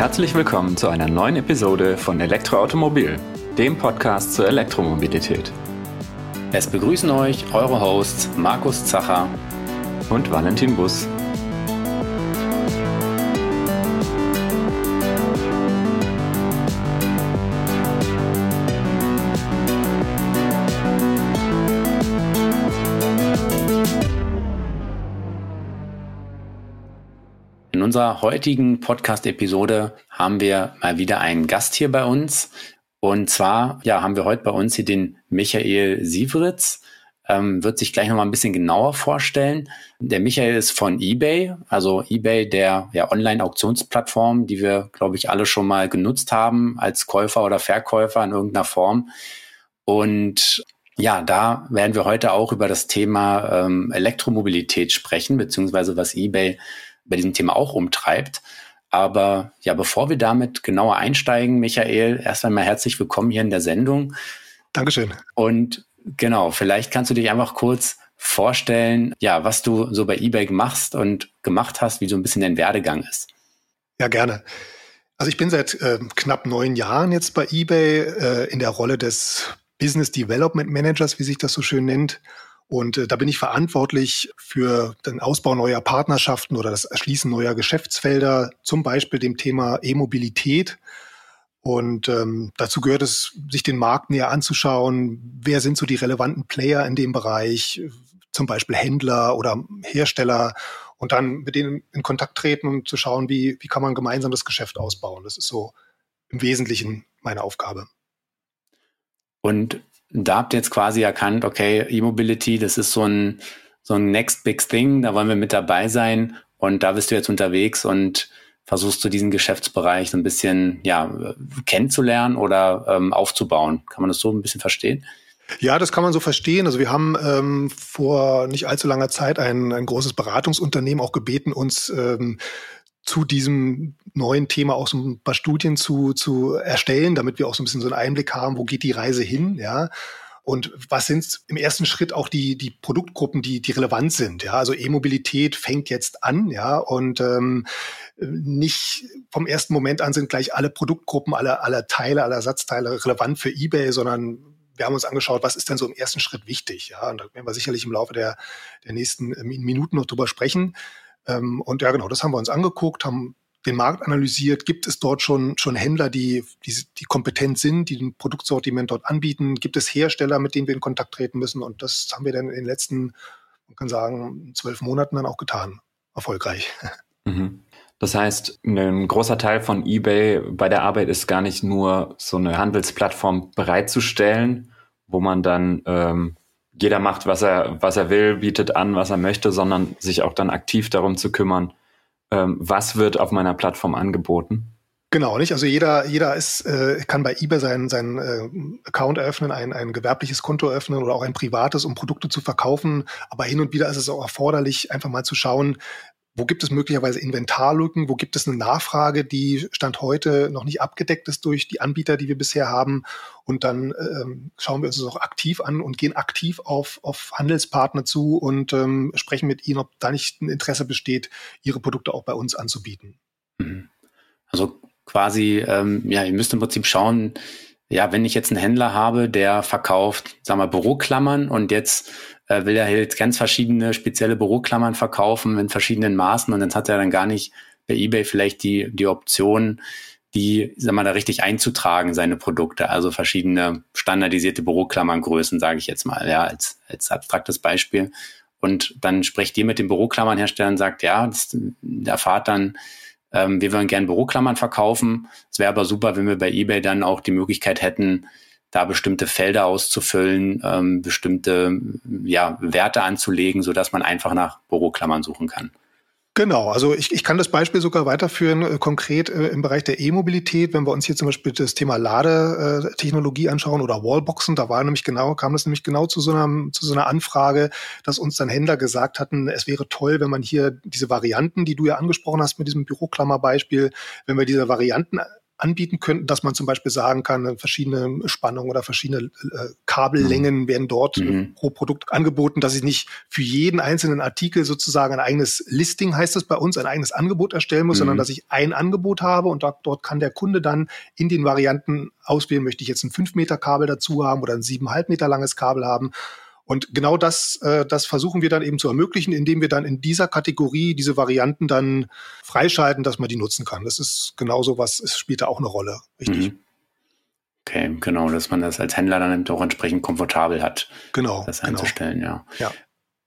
Herzlich willkommen zu einer neuen Episode von Elektroautomobil, dem Podcast zur Elektromobilität. Es begrüßen euch eure Hosts Markus Zacher und Valentin Bus. Unserer heutigen Podcast-Episode haben wir mal wieder einen Gast hier bei uns. Und zwar, ja, haben wir heute bei uns hier den Michael Sievritz. Ähm, wird sich gleich nochmal ein bisschen genauer vorstellen. Der Michael ist von eBay, also eBay, der ja, Online-Auktionsplattform, die wir, glaube ich, alle schon mal genutzt haben als Käufer oder Verkäufer in irgendeiner Form. Und ja, da werden wir heute auch über das Thema ähm, Elektromobilität sprechen, beziehungsweise was eBay bei diesem Thema auch umtreibt. Aber ja, bevor wir damit genauer einsteigen, Michael, erst einmal herzlich willkommen hier in der Sendung. Dankeschön. Und genau, vielleicht kannst du dich einfach kurz vorstellen, ja, was du so bei eBay machst und gemacht hast, wie so ein bisschen dein Werdegang ist. Ja, gerne. Also ich bin seit äh, knapp neun Jahren jetzt bei eBay äh, in der Rolle des Business Development Managers, wie sich das so schön nennt. Und äh, da bin ich verantwortlich für den Ausbau neuer Partnerschaften oder das Erschließen neuer Geschäftsfelder, zum Beispiel dem Thema E-Mobilität. Und ähm, dazu gehört es, sich den Markt näher anzuschauen. Wer sind so die relevanten Player in dem Bereich? Zum Beispiel Händler oder Hersteller. Und dann mit denen in Kontakt treten und zu schauen, wie, wie kann man gemeinsam das Geschäft ausbauen. Das ist so im Wesentlichen meine Aufgabe. Und da habt ihr jetzt quasi erkannt, okay, E-Mobility, das ist so ein, so ein Next Big Thing, da wollen wir mit dabei sein und da bist du jetzt unterwegs und versuchst du diesen Geschäftsbereich so ein bisschen ja, kennenzulernen oder ähm, aufzubauen. Kann man das so ein bisschen verstehen? Ja, das kann man so verstehen. Also wir haben ähm, vor nicht allzu langer Zeit ein, ein großes Beratungsunternehmen auch gebeten, uns ähm, zu diesem neuen Thema auch so ein paar Studien zu, zu erstellen, damit wir auch so ein bisschen so einen Einblick haben, wo geht die Reise hin, ja. Und was sind im ersten Schritt auch die, die Produktgruppen, die, die relevant sind? Ja, also E-Mobilität fängt jetzt an, ja, und ähm, nicht vom ersten Moment an sind gleich alle Produktgruppen, alle, alle Teile, alle Ersatzteile relevant für eBay, sondern wir haben uns angeschaut, was ist denn so im ersten Schritt wichtig? Ja, und da werden wir sicherlich im Laufe der, der nächsten Minuten noch drüber sprechen. Ähm, und ja, genau, das haben wir uns angeguckt, haben den Markt analysiert. Gibt es dort schon, schon Händler, die, die, die kompetent sind, die ein Produktsortiment dort anbieten? Gibt es Hersteller, mit denen wir in Kontakt treten müssen? Und das haben wir dann in den letzten, man kann sagen, zwölf Monaten dann auch getan. Erfolgreich. Mhm. Das heißt, ein großer Teil von eBay bei der Arbeit ist gar nicht nur so eine Handelsplattform bereitzustellen, wo man dann ähm, jeder macht, was er, was er will, bietet an, was er möchte, sondern sich auch dann aktiv darum zu kümmern, ähm, was wird auf meiner Plattform angeboten. Genau, nicht? Also jeder, jeder ist, äh, kann bei eBay seinen, seinen äh, Account eröffnen, ein, ein gewerbliches Konto eröffnen oder auch ein privates, um Produkte zu verkaufen. Aber hin und wieder ist es auch erforderlich, einfach mal zu schauen, wo gibt es möglicherweise Inventarlücken? Wo gibt es eine Nachfrage, die Stand heute noch nicht abgedeckt ist durch die Anbieter, die wir bisher haben? Und dann ähm, schauen wir uns das auch aktiv an und gehen aktiv auf, auf Handelspartner zu und ähm, sprechen mit ihnen, ob da nicht ein Interesse besteht, ihre Produkte auch bei uns anzubieten. Mhm. Also quasi, ähm, ja, ihr müsst im Prinzip schauen, ja, wenn ich jetzt einen Händler habe, der verkauft, sagen wir, Büroklammern und jetzt äh, will er halt ganz verschiedene spezielle Büroklammern verkaufen in verschiedenen Maßen und dann hat er dann gar nicht bei eBay vielleicht die, die Option, die, sag mal, da richtig einzutragen, seine Produkte, also verschiedene standardisierte Büroklammerngrößen, sage ich jetzt mal, ja, als, als abstraktes Beispiel. Und dann spricht ihr mit dem Büroklammernhersteller und sagt, ja, das, der erfahrt dann, ähm, wir wollen gerne Büroklammern verkaufen. Es wäre aber super, wenn wir bei eBay dann auch die Möglichkeit hätten, da bestimmte Felder auszufüllen, ähm, bestimmte ja, Werte anzulegen, so dass man einfach nach Büroklammern suchen kann. Genau, also ich, ich kann das Beispiel sogar weiterführen, äh, konkret äh, im Bereich der E-Mobilität, wenn wir uns hier zum Beispiel das Thema Ladetechnologie anschauen oder Wallboxen, da war nämlich genau, kam das nämlich genau zu so einer, zu so einer Anfrage, dass uns dann Händler gesagt hatten, es wäre toll, wenn man hier diese Varianten, die du ja angesprochen hast mit diesem Büroklammerbeispiel, wenn wir diese Varianten anbieten könnten, dass man zum Beispiel sagen kann, verschiedene Spannungen oder verschiedene äh, Kabellängen mhm. werden dort mhm. pro Produkt angeboten, dass ich nicht für jeden einzelnen Artikel sozusagen ein eigenes Listing, heißt es bei uns, ein eigenes Angebot erstellen muss, mhm. sondern dass ich ein Angebot habe und da, dort kann der Kunde dann in den Varianten auswählen, möchte ich jetzt ein 5 Meter Kabel dazu haben oder ein 7,5 Meter langes Kabel haben. Und genau das, äh, das versuchen wir dann eben zu ermöglichen, indem wir dann in dieser Kategorie diese Varianten dann freischalten, dass man die nutzen kann. Das ist genauso was, es spielt da auch eine Rolle, richtig. Mhm. Okay, genau, dass man das als Händler dann auch entsprechend komfortabel hat, genau, das genau. einzustellen, genau. ja. ja.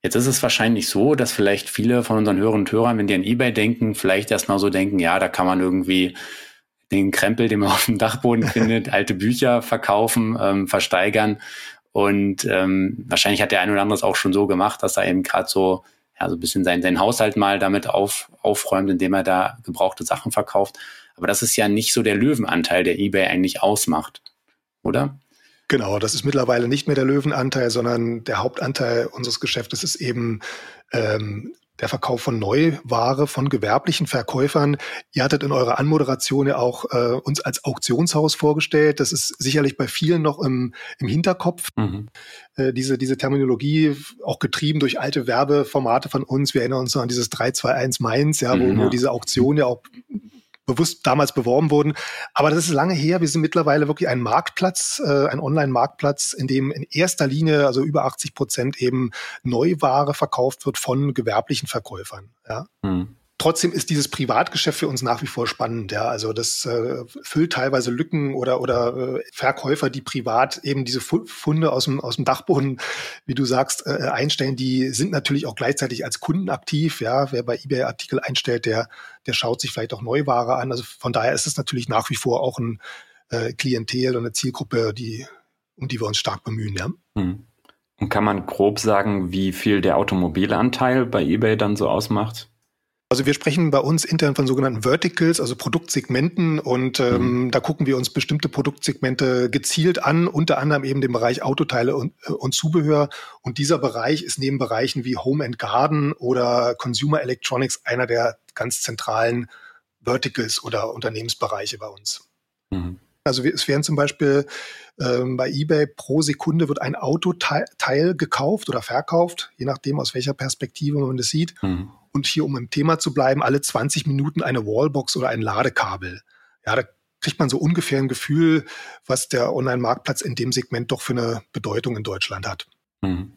Jetzt ist es wahrscheinlich so, dass vielleicht viele von unseren Hörern und Hörern, wenn die an eBay denken, vielleicht erstmal so denken, ja, da kann man irgendwie den Krempel, den man auf dem Dachboden findet, alte Bücher verkaufen, ähm, versteigern und ähm, wahrscheinlich hat der ein oder andere es auch schon so gemacht, dass er eben gerade so, ja, so ein bisschen sein, seinen Haushalt mal damit auf, aufräumt, indem er da gebrauchte Sachen verkauft. Aber das ist ja nicht so der Löwenanteil, der eBay eigentlich ausmacht, oder? Genau, das ist mittlerweile nicht mehr der Löwenanteil, sondern der Hauptanteil unseres Geschäftes ist eben ähm, der Verkauf von Neuware von gewerblichen Verkäufern. Ihr hattet in eurer Anmoderation ja auch äh, uns als Auktionshaus vorgestellt. Das ist sicherlich bei vielen noch im, im Hinterkopf. Mhm. Äh, diese, diese Terminologie, auch getrieben durch alte Werbeformate von uns. Wir erinnern uns noch an dieses 321 Mainz, ja, wo, mhm, ja. wo diese Auktion ja auch bewusst damals beworben wurden. Aber das ist lange her. Wir sind mittlerweile wirklich ein Marktplatz, äh, ein Online-Marktplatz, in dem in erster Linie, also über 80 Prozent eben Neuware verkauft wird von gewerblichen Verkäufern. Ja. Mhm. Trotzdem ist dieses Privatgeschäft für uns nach wie vor spannend. Ja, also das äh, füllt teilweise Lücken oder oder äh, Verkäufer, die privat eben diese Funde aus dem aus dem Dachboden, wie du sagst, äh, einstellen. Die sind natürlich auch gleichzeitig als Kunden aktiv. Ja, wer bei eBay Artikel einstellt, der der schaut sich vielleicht auch Neuware an. Also von daher ist es natürlich nach wie vor auch ein äh, Klientel und eine Zielgruppe, die um die wir uns stark bemühen. Ja. Hm. Und kann man grob sagen, wie viel der Automobilanteil bei eBay dann so ausmacht? Also wir sprechen bei uns intern von sogenannten Verticals, also Produktsegmenten und ähm, mhm. da gucken wir uns bestimmte Produktsegmente gezielt an, unter anderem eben den Bereich Autoteile und, äh, und Zubehör. Und dieser Bereich ist neben Bereichen wie Home and Garden oder Consumer Electronics einer der ganz zentralen Verticals oder Unternehmensbereiche bei uns. Mhm. Also es werden zum Beispiel ähm, bei eBay pro Sekunde wird ein Autoteil gekauft oder verkauft, je nachdem aus welcher Perspektive man das sieht. Mhm und hier, um im Thema zu bleiben, alle 20 Minuten eine Wallbox oder ein Ladekabel. Ja, da kriegt man so ungefähr ein Gefühl, was der Online-Marktplatz in dem Segment doch für eine Bedeutung in Deutschland hat. Mhm.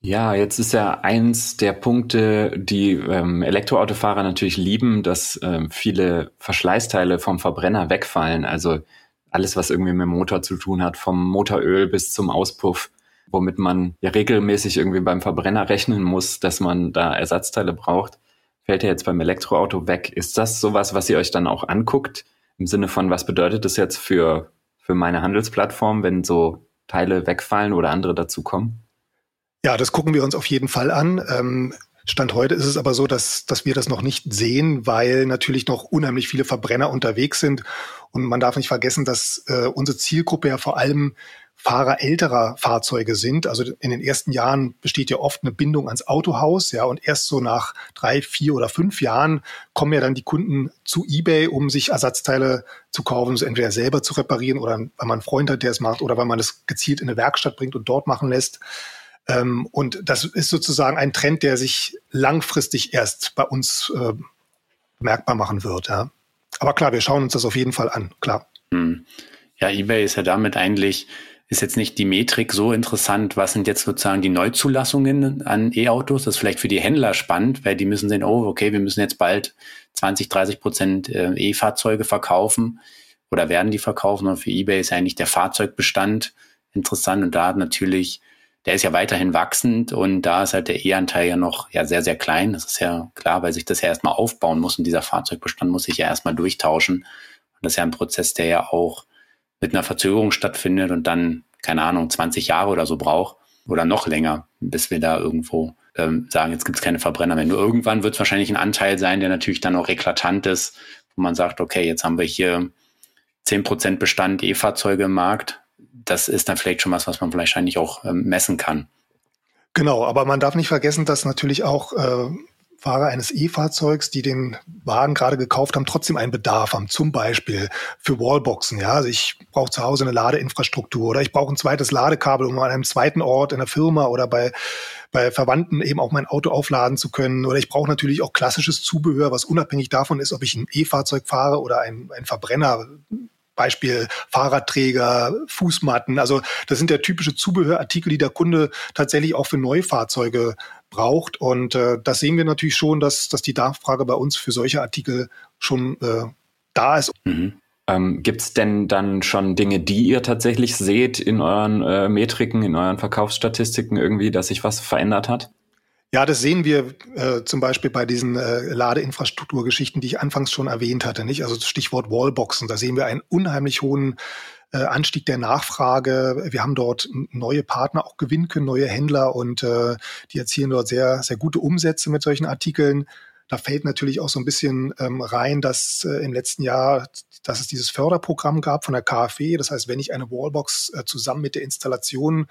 Ja, jetzt ist ja eins der Punkte, die ähm, Elektroautofahrer natürlich lieben, dass ähm, viele Verschleißteile vom Verbrenner wegfallen. Also alles, was irgendwie mit dem Motor zu tun hat, vom Motoröl bis zum Auspuff womit man ja regelmäßig irgendwie beim Verbrenner rechnen muss, dass man da Ersatzteile braucht, fällt ja jetzt beim Elektroauto weg. Ist das sowas, was ihr euch dann auch anguckt? Im Sinne von, was bedeutet das jetzt für, für meine Handelsplattform, wenn so Teile wegfallen oder andere dazukommen? Ja, das gucken wir uns auf jeden Fall an. Ähm, Stand heute ist es aber so, dass, dass wir das noch nicht sehen, weil natürlich noch unheimlich viele Verbrenner unterwegs sind. Und man darf nicht vergessen, dass äh, unsere Zielgruppe ja vor allem Fahrer älterer Fahrzeuge sind. Also in den ersten Jahren besteht ja oft eine Bindung ans Autohaus, ja, und erst so nach drei, vier oder fünf Jahren kommen ja dann die Kunden zu eBay, um sich Ersatzteile zu kaufen, so entweder selber zu reparieren oder weil man einen Freund hat, der es macht, oder weil man es gezielt in eine Werkstatt bringt und dort machen lässt. Ähm, und das ist sozusagen ein Trend, der sich langfristig erst bei uns äh, bemerkbar machen wird. Ja. Aber klar, wir schauen uns das auf jeden Fall an, klar. Hm. Ja, eBay ist ja damit eigentlich ist jetzt nicht die Metrik so interessant, was sind jetzt sozusagen die Neuzulassungen an E-Autos. Das ist vielleicht für die Händler spannend, weil die müssen sehen, oh, okay, wir müssen jetzt bald 20, 30 Prozent äh, E-Fahrzeuge verkaufen oder werden die verkaufen. Und für eBay ist eigentlich der Fahrzeugbestand interessant und da natürlich, der ist ja weiterhin wachsend und da ist halt der E-Anteil ja noch ja sehr, sehr klein. Das ist ja klar, weil sich das ja erstmal aufbauen muss und dieser Fahrzeugbestand muss sich ja erstmal durchtauschen. Und das ist ja ein Prozess, der ja auch mit einer Verzögerung stattfindet und dann, keine Ahnung, 20 Jahre oder so braucht oder noch länger, bis wir da irgendwo ähm, sagen, jetzt gibt es keine Verbrenner mehr. Nur irgendwann wird es wahrscheinlich ein Anteil sein, der natürlich dann auch eklatant ist, wo man sagt, okay, jetzt haben wir hier 10% Bestand E-Fahrzeuge im Markt. Das ist dann vielleicht schon was, was man wahrscheinlich auch ähm, messen kann. Genau, aber man darf nicht vergessen, dass natürlich auch äh, Fahrer eines E-Fahrzeugs, die den Wagen gerade gekauft haben, trotzdem einen Bedarf haben, zum Beispiel für Wallboxen. Ja, also ich brauche zu Hause eine Ladeinfrastruktur oder ich brauche ein zweites Ladekabel, um an einem zweiten Ort in der Firma oder bei bei Verwandten eben auch mein Auto aufladen zu können. Oder ich brauche natürlich auch klassisches Zubehör, was unabhängig davon ist, ob ich ein E-Fahrzeug fahre oder ein, ein Verbrenner. Beispiel Fahrradträger, Fußmatten. Also das sind ja typische Zubehörartikel, die der Kunde tatsächlich auch für Neufahrzeuge braucht. Und äh, das sehen wir natürlich schon, dass, dass die Nachfrage bei uns für solche Artikel schon äh, da ist. Mhm. Ähm, Gibt es denn dann schon Dinge, die ihr tatsächlich seht in euren äh, Metriken, in euren Verkaufsstatistiken irgendwie, dass sich was verändert hat? Ja, das sehen wir äh, zum Beispiel bei diesen äh, Ladeinfrastrukturgeschichten, die ich anfangs schon erwähnt hatte, nicht? Also Stichwort Wallboxen. Da sehen wir einen unheimlich hohen äh, Anstieg der Nachfrage. Wir haben dort neue Partner auch gewinnen können, neue Händler und äh, die erzielen dort sehr, sehr gute Umsätze mit solchen Artikeln. Da fällt natürlich auch so ein bisschen ähm, rein, dass äh, im letzten Jahr, dass es dieses Förderprogramm gab von der KfW. Das heißt, wenn ich eine Wallbox äh, zusammen mit der Installation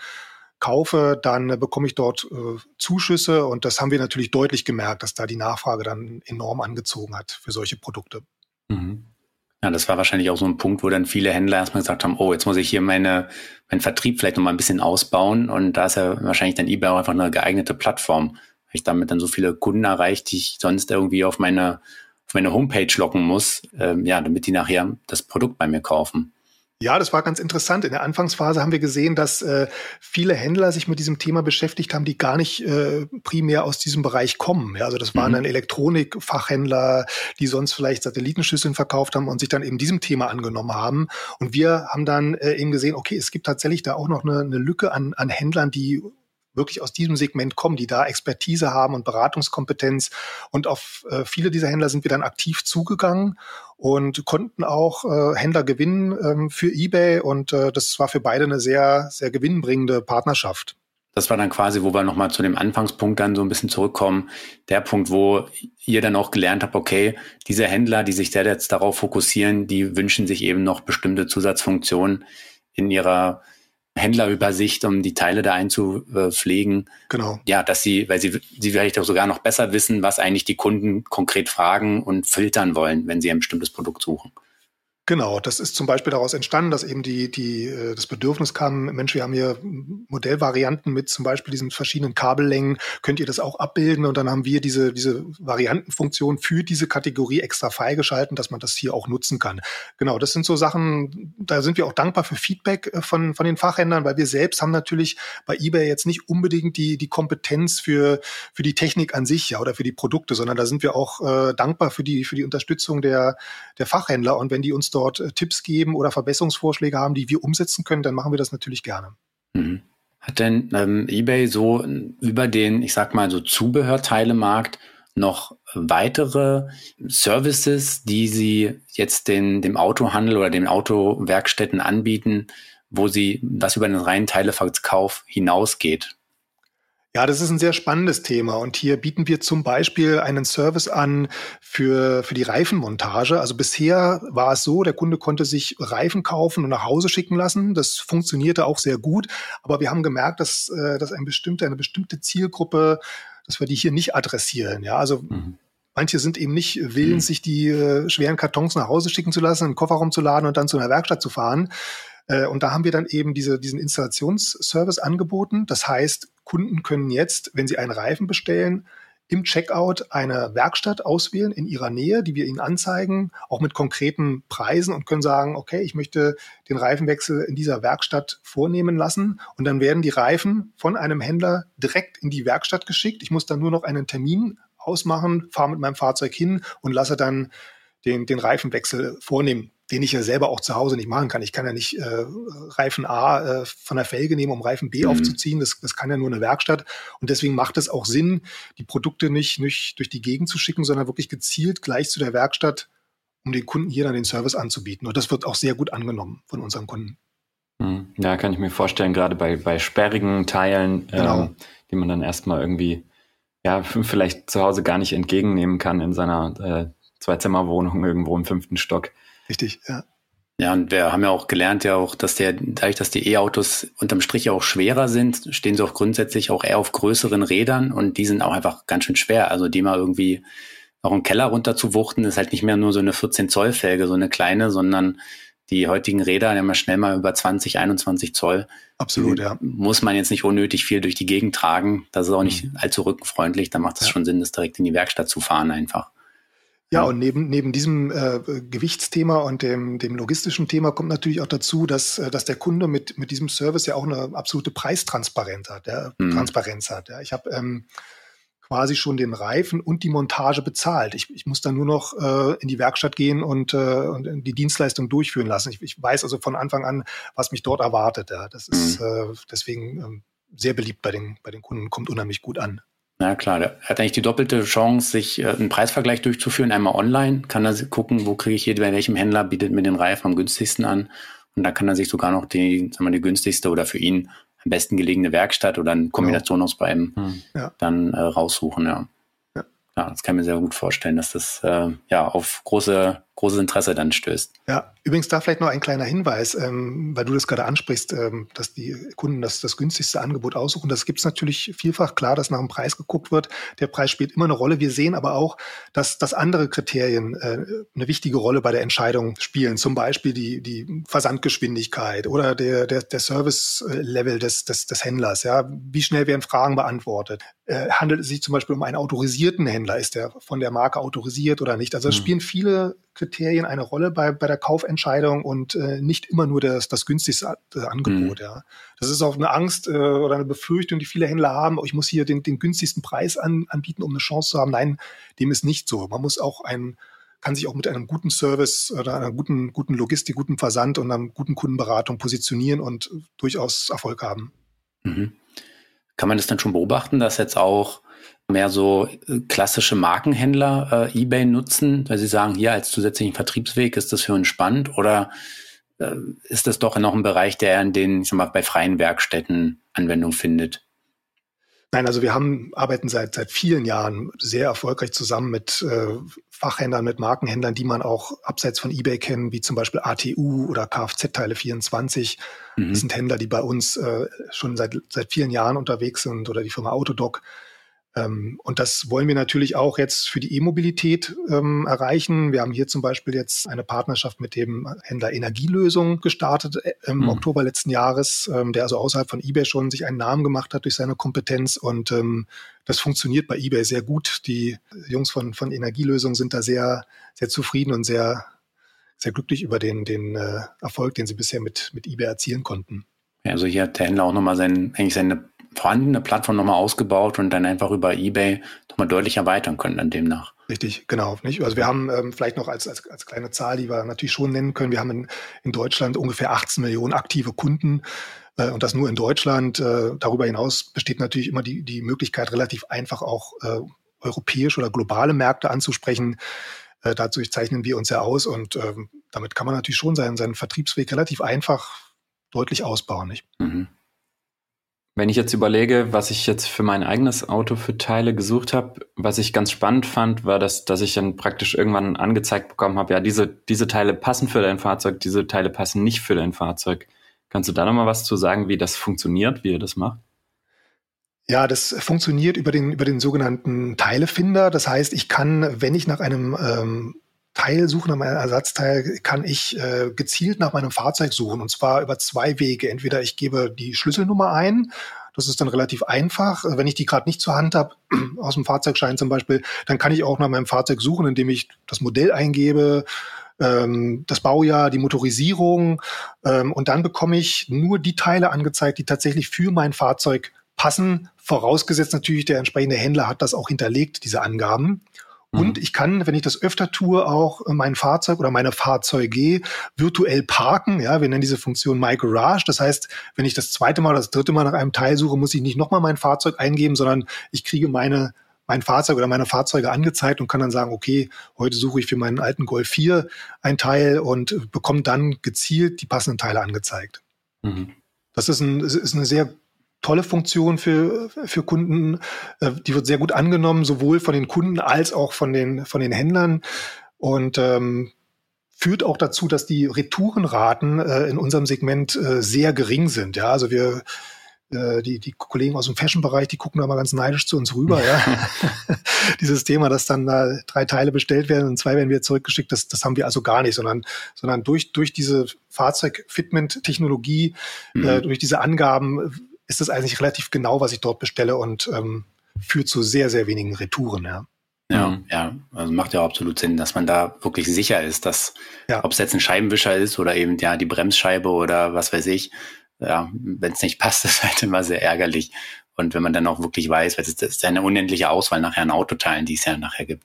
kaufe, dann äh, bekomme ich dort äh, Zuschüsse und das haben wir natürlich deutlich gemerkt, dass da die Nachfrage dann enorm angezogen hat für solche Produkte. Mhm. Ja, das war wahrscheinlich auch so ein Punkt, wo dann viele Händler erstmal gesagt haben, oh, jetzt muss ich hier meine, meinen Vertrieb vielleicht nochmal ein bisschen ausbauen und da ist ja wahrscheinlich dann eBay auch einfach eine geeignete Plattform ich damit dann so viele Kunden erreicht, die ich sonst irgendwie auf meine, auf meine Homepage locken muss, ähm, ja, damit die nachher das Produkt bei mir kaufen. Ja, das war ganz interessant. In der Anfangsphase haben wir gesehen, dass äh, viele Händler sich mit diesem Thema beschäftigt haben, die gar nicht äh, primär aus diesem Bereich kommen. Ja, also das waren mhm. dann Elektronikfachhändler, die sonst vielleicht Satellitenschüsseln verkauft haben und sich dann eben diesem Thema angenommen haben. Und wir haben dann äh, eben gesehen, okay, es gibt tatsächlich da auch noch eine, eine Lücke an, an Händlern, die wirklich aus diesem Segment kommen, die da Expertise haben und Beratungskompetenz. Und auf äh, viele dieser Händler sind wir dann aktiv zugegangen und konnten auch äh, Händler gewinnen ähm, für eBay. Und äh, das war für beide eine sehr, sehr gewinnbringende Partnerschaft. Das war dann quasi, wo wir nochmal zu dem Anfangspunkt dann so ein bisschen zurückkommen. Der Punkt, wo ihr dann auch gelernt habt, okay, diese Händler, die sich da jetzt darauf fokussieren, die wünschen sich eben noch bestimmte Zusatzfunktionen in ihrer Händlerübersicht, um die Teile da einzupflegen. Genau. Ja, dass sie, weil sie, sie vielleicht auch sogar noch besser wissen, was eigentlich die Kunden konkret fragen und filtern wollen, wenn sie ein bestimmtes Produkt suchen. Genau, das ist zum Beispiel daraus entstanden, dass eben die, die, äh, das Bedürfnis kam, Mensch, wir haben hier Modellvarianten mit zum Beispiel diesen verschiedenen Kabellängen, könnt ihr das auch abbilden? Und dann haben wir diese, diese Variantenfunktion für diese Kategorie extra freigeschalten, dass man das hier auch nutzen kann. Genau, das sind so Sachen, da sind wir auch dankbar für Feedback äh, von, von den Fachhändlern, weil wir selbst haben natürlich bei eBay jetzt nicht unbedingt die, die Kompetenz für, für die Technik an sich, ja, oder für die Produkte, sondern da sind wir auch äh, dankbar für die, für die Unterstützung der, der Fachhändler. Und wenn die uns dort äh, Tipps geben oder Verbesserungsvorschläge haben, die wir umsetzen können, dann machen wir das natürlich gerne. Mhm. Hat denn ähm, eBay so über den, ich sag mal, so Zubehörteilemarkt noch weitere Services, die Sie jetzt den, dem Autohandel oder den Autowerkstätten anbieten, wo Sie was über den reinen Teileverkauf hinausgeht? Ja, das ist ein sehr spannendes Thema und hier bieten wir zum Beispiel einen Service an für, für die Reifenmontage. Also bisher war es so, der Kunde konnte sich Reifen kaufen und nach Hause schicken lassen. Das funktionierte auch sehr gut, aber wir haben gemerkt, dass, äh, dass ein bestimmte, eine bestimmte Zielgruppe, dass wir die hier nicht adressieren. Ja, also mhm. Manche sind eben nicht willens, mhm. sich die äh, schweren Kartons nach Hause schicken zu lassen, in den Kofferraum zu laden und dann zu einer Werkstatt zu fahren. Äh, und da haben wir dann eben diese, diesen Installationsservice angeboten. Das heißt, Kunden können jetzt, wenn sie einen Reifen bestellen, im Checkout eine Werkstatt auswählen in ihrer Nähe, die wir ihnen anzeigen, auch mit konkreten Preisen und können sagen, okay, ich möchte den Reifenwechsel in dieser Werkstatt vornehmen lassen und dann werden die Reifen von einem Händler direkt in die Werkstatt geschickt. Ich muss dann nur noch einen Termin ausmachen, fahre mit meinem Fahrzeug hin und lasse dann den, den Reifenwechsel vornehmen den ich ja selber auch zu Hause nicht machen kann. Ich kann ja nicht äh, Reifen A äh, von der Felge nehmen, um Reifen B mhm. aufzuziehen. Das, das kann ja nur eine Werkstatt. Und deswegen macht es auch Sinn, die Produkte nicht, nicht durch die Gegend zu schicken, sondern wirklich gezielt gleich zu der Werkstatt, um den Kunden hier dann den Service anzubieten. Und das wird auch sehr gut angenommen von unseren Kunden. Mhm. Ja, kann ich mir vorstellen, gerade bei, bei sperrigen Teilen, genau. ähm, die man dann erstmal irgendwie ja, vielleicht zu Hause gar nicht entgegennehmen kann in seiner äh, Zwei-Zimmer-Wohnung irgendwo im fünften Stock. Richtig, ja. Ja, und wir haben ja auch gelernt, ja auch, dass der, dadurch, dass die E-Autos unterm Strich ja auch schwerer sind, stehen sie auch grundsätzlich auch eher auf größeren Rädern und die sind auch einfach ganz schön schwer. Also die mal irgendwie auch im Keller runter zu wuchten, ist halt nicht mehr nur so eine 14 Zoll Felge, so eine kleine, sondern die heutigen Räder haben ja schnell mal über 20, 21 Zoll. Absolut, ja. Muss man jetzt nicht unnötig viel durch die Gegend tragen. Das ist auch nicht mhm. allzu rückenfreundlich. Da macht es ja. schon Sinn, das direkt in die Werkstatt zu fahren einfach. Ja, und neben, neben diesem äh, Gewichtsthema und dem, dem logistischen Thema kommt natürlich auch dazu, dass, äh, dass der Kunde mit, mit diesem Service ja auch eine absolute Preistransparenz hat. Ja, mhm. Transparenz hat ja. Ich habe ähm, quasi schon den Reifen und die Montage bezahlt. Ich, ich muss dann nur noch äh, in die Werkstatt gehen und, äh, und die Dienstleistung durchführen lassen. Ich, ich weiß also von Anfang an, was mich dort erwartet. Ja. Das ist mhm. äh, deswegen äh, sehr beliebt bei den, bei den Kunden, kommt unheimlich gut an. Na klar, der hat eigentlich die doppelte Chance, sich äh, einen Preisvergleich durchzuführen. Einmal online kann er gucken, wo kriege ich hier, bei welchem Händler bietet mir den Reifen am günstigsten an. Und da kann er sich sogar noch die, sagen wir, die günstigste oder für ihn am besten gelegene Werkstatt oder eine Kombination ja. aus beiden hm. ja. dann äh, raussuchen, ja. ja. Ja, das kann ich mir sehr gut vorstellen, dass das äh, ja auf große großes Interesse dann stößt. Ja, übrigens da vielleicht noch ein kleiner Hinweis, ähm, weil du das gerade ansprichst, ähm, dass die Kunden das, das günstigste Angebot aussuchen. Das gibt es natürlich vielfach, klar, dass nach dem Preis geguckt wird. Der Preis spielt immer eine Rolle. Wir sehen aber auch, dass, dass andere Kriterien äh, eine wichtige Rolle bei der Entscheidung spielen. Zum Beispiel die, die Versandgeschwindigkeit oder der, der, der Service-Level des, des, des Händlers. Ja, Wie schnell werden Fragen beantwortet? Äh, handelt es sich zum Beispiel um einen autorisierten Händler? Ist der von der Marke autorisiert oder nicht? Also es mhm. spielen viele Kriterien eine Rolle bei, bei der Kaufentscheidung und äh, nicht immer nur das, das günstigste Angebot. Mhm. Ja. Das ist auch eine Angst äh, oder eine Befürchtung, die viele Händler haben, oh, ich muss hier den, den günstigsten Preis an, anbieten, um eine Chance zu haben. Nein, dem ist nicht so. Man muss auch ein kann sich auch mit einem guten Service oder einer guten, guten Logistik, guten Versand und einer guten Kundenberatung positionieren und durchaus Erfolg haben. Mhm. Kann man das dann schon beobachten, dass jetzt auch mehr so äh, klassische Markenhändler äh, eBay nutzen, weil sie sagen, hier als zusätzlichen Vertriebsweg ist das für uns spannend oder äh, ist das doch noch ein Bereich, der in den, ich sag mal, bei freien Werkstätten Anwendung findet? Nein, also wir haben, arbeiten seit, seit vielen Jahren sehr erfolgreich zusammen mit äh, Fachhändlern, mit Markenhändlern, die man auch abseits von eBay kennen, wie zum Beispiel ATU oder Kfz-Teile 24. Mhm. Das sind Händler, die bei uns äh, schon seit, seit vielen Jahren unterwegs sind oder die Firma Autodoc. Ähm, und das wollen wir natürlich auch jetzt für die E-Mobilität ähm, erreichen. Wir haben hier zum Beispiel jetzt eine Partnerschaft mit dem Händler Energielösung gestartet äh, im mhm. Oktober letzten Jahres, ähm, der also außerhalb von eBay schon sich einen Namen gemacht hat durch seine Kompetenz. Und ähm, das funktioniert bei eBay sehr gut. Die Jungs von, von Energielösung sind da sehr, sehr zufrieden und sehr, sehr glücklich über den, den äh, Erfolg, den sie bisher mit, mit eBay erzielen konnten. Also hier hat der Händler auch nochmal sein, eigentlich seine vorhandene Plattform nochmal ausgebaut und dann einfach über eBay nochmal deutlich erweitern können dann demnach. Richtig, genau. Nicht? Also wir haben ähm, vielleicht noch als, als, als kleine Zahl, die wir natürlich schon nennen können, wir haben in, in Deutschland ungefähr 18 Millionen aktive Kunden äh, und das nur in Deutschland. Äh, darüber hinaus besteht natürlich immer die, die Möglichkeit, relativ einfach auch äh, europäische oder globale Märkte anzusprechen. Äh, dazu zeichnen wir uns ja aus und ähm, damit kann man natürlich schon seinen, seinen Vertriebsweg relativ einfach deutlich ausbauen. Nicht? Mhm. Wenn ich jetzt überlege, was ich jetzt für mein eigenes Auto für Teile gesucht habe, was ich ganz spannend fand, war, dass, dass ich dann praktisch irgendwann angezeigt bekommen habe, ja, diese, diese Teile passen für dein Fahrzeug, diese Teile passen nicht für dein Fahrzeug. Kannst du da nochmal was zu sagen, wie das funktioniert, wie ihr das macht? Ja, das funktioniert über den, über den sogenannten Teilefinder. Das heißt, ich kann, wenn ich nach einem ähm, Teil suche, nach meinem Ersatzteil, kann ich äh, gezielt nach meinem Fahrzeug suchen. Und zwar über zwei Wege. Entweder ich gebe die Schlüsselnummer ein, das ist dann relativ einfach. Wenn ich die gerade nicht zur Hand habe, aus dem Fahrzeugschein zum Beispiel, dann kann ich auch nach meinem Fahrzeug suchen, indem ich das Modell eingebe, ähm, das Baujahr, die Motorisierung ähm, und dann bekomme ich nur die Teile angezeigt, die tatsächlich für mein Fahrzeug passen, vorausgesetzt natürlich der entsprechende Händler hat das auch hinterlegt, diese Angaben. Und mhm. ich kann, wenn ich das öfter tue, auch mein Fahrzeug oder meine Fahrzeuge virtuell parken. Ja, wir nennen diese Funktion My Garage. Das heißt, wenn ich das zweite Mal oder das dritte Mal nach einem Teil suche, muss ich nicht nochmal mein Fahrzeug eingeben, sondern ich kriege meine mein Fahrzeug oder meine Fahrzeuge angezeigt und kann dann sagen, okay, heute suche ich für meinen alten Golf 4 ein Teil und bekomme dann gezielt die passenden Teile angezeigt. Mhm. Das ist, ein, ist eine sehr tolle Funktion für, für Kunden. Äh, die wird sehr gut angenommen, sowohl von den Kunden als auch von den, von den Händlern. Und ähm, führt auch dazu, dass die Retourenraten äh, in unserem Segment äh, sehr gering sind. Ja, also wir äh, die, die Kollegen aus dem Fashion-Bereich, die gucken da mal ganz neidisch zu uns rüber, ja. Dieses Thema, dass dann da drei Teile bestellt werden und zwei werden wieder zurückgeschickt, das, das haben wir also gar nicht, sondern, sondern durch, durch diese Fahrzeug-Fitment-Technologie, mhm. äh, durch diese Angaben ist es eigentlich relativ genau, was ich dort bestelle und ähm, führt zu sehr, sehr wenigen Retouren, ja. Ja, mhm. ja, also macht ja absolut Sinn, dass man da wirklich sicher ist, dass, ja. ob es jetzt ein Scheibenwischer ist oder eben ja die Bremsscheibe oder was weiß ich, ja, wenn es nicht passt, ist halt immer sehr ärgerlich. Und wenn man dann auch wirklich weiß, weil es ist ja eine unendliche Auswahl nachher an Autoteilen, die es ja nachher gibt.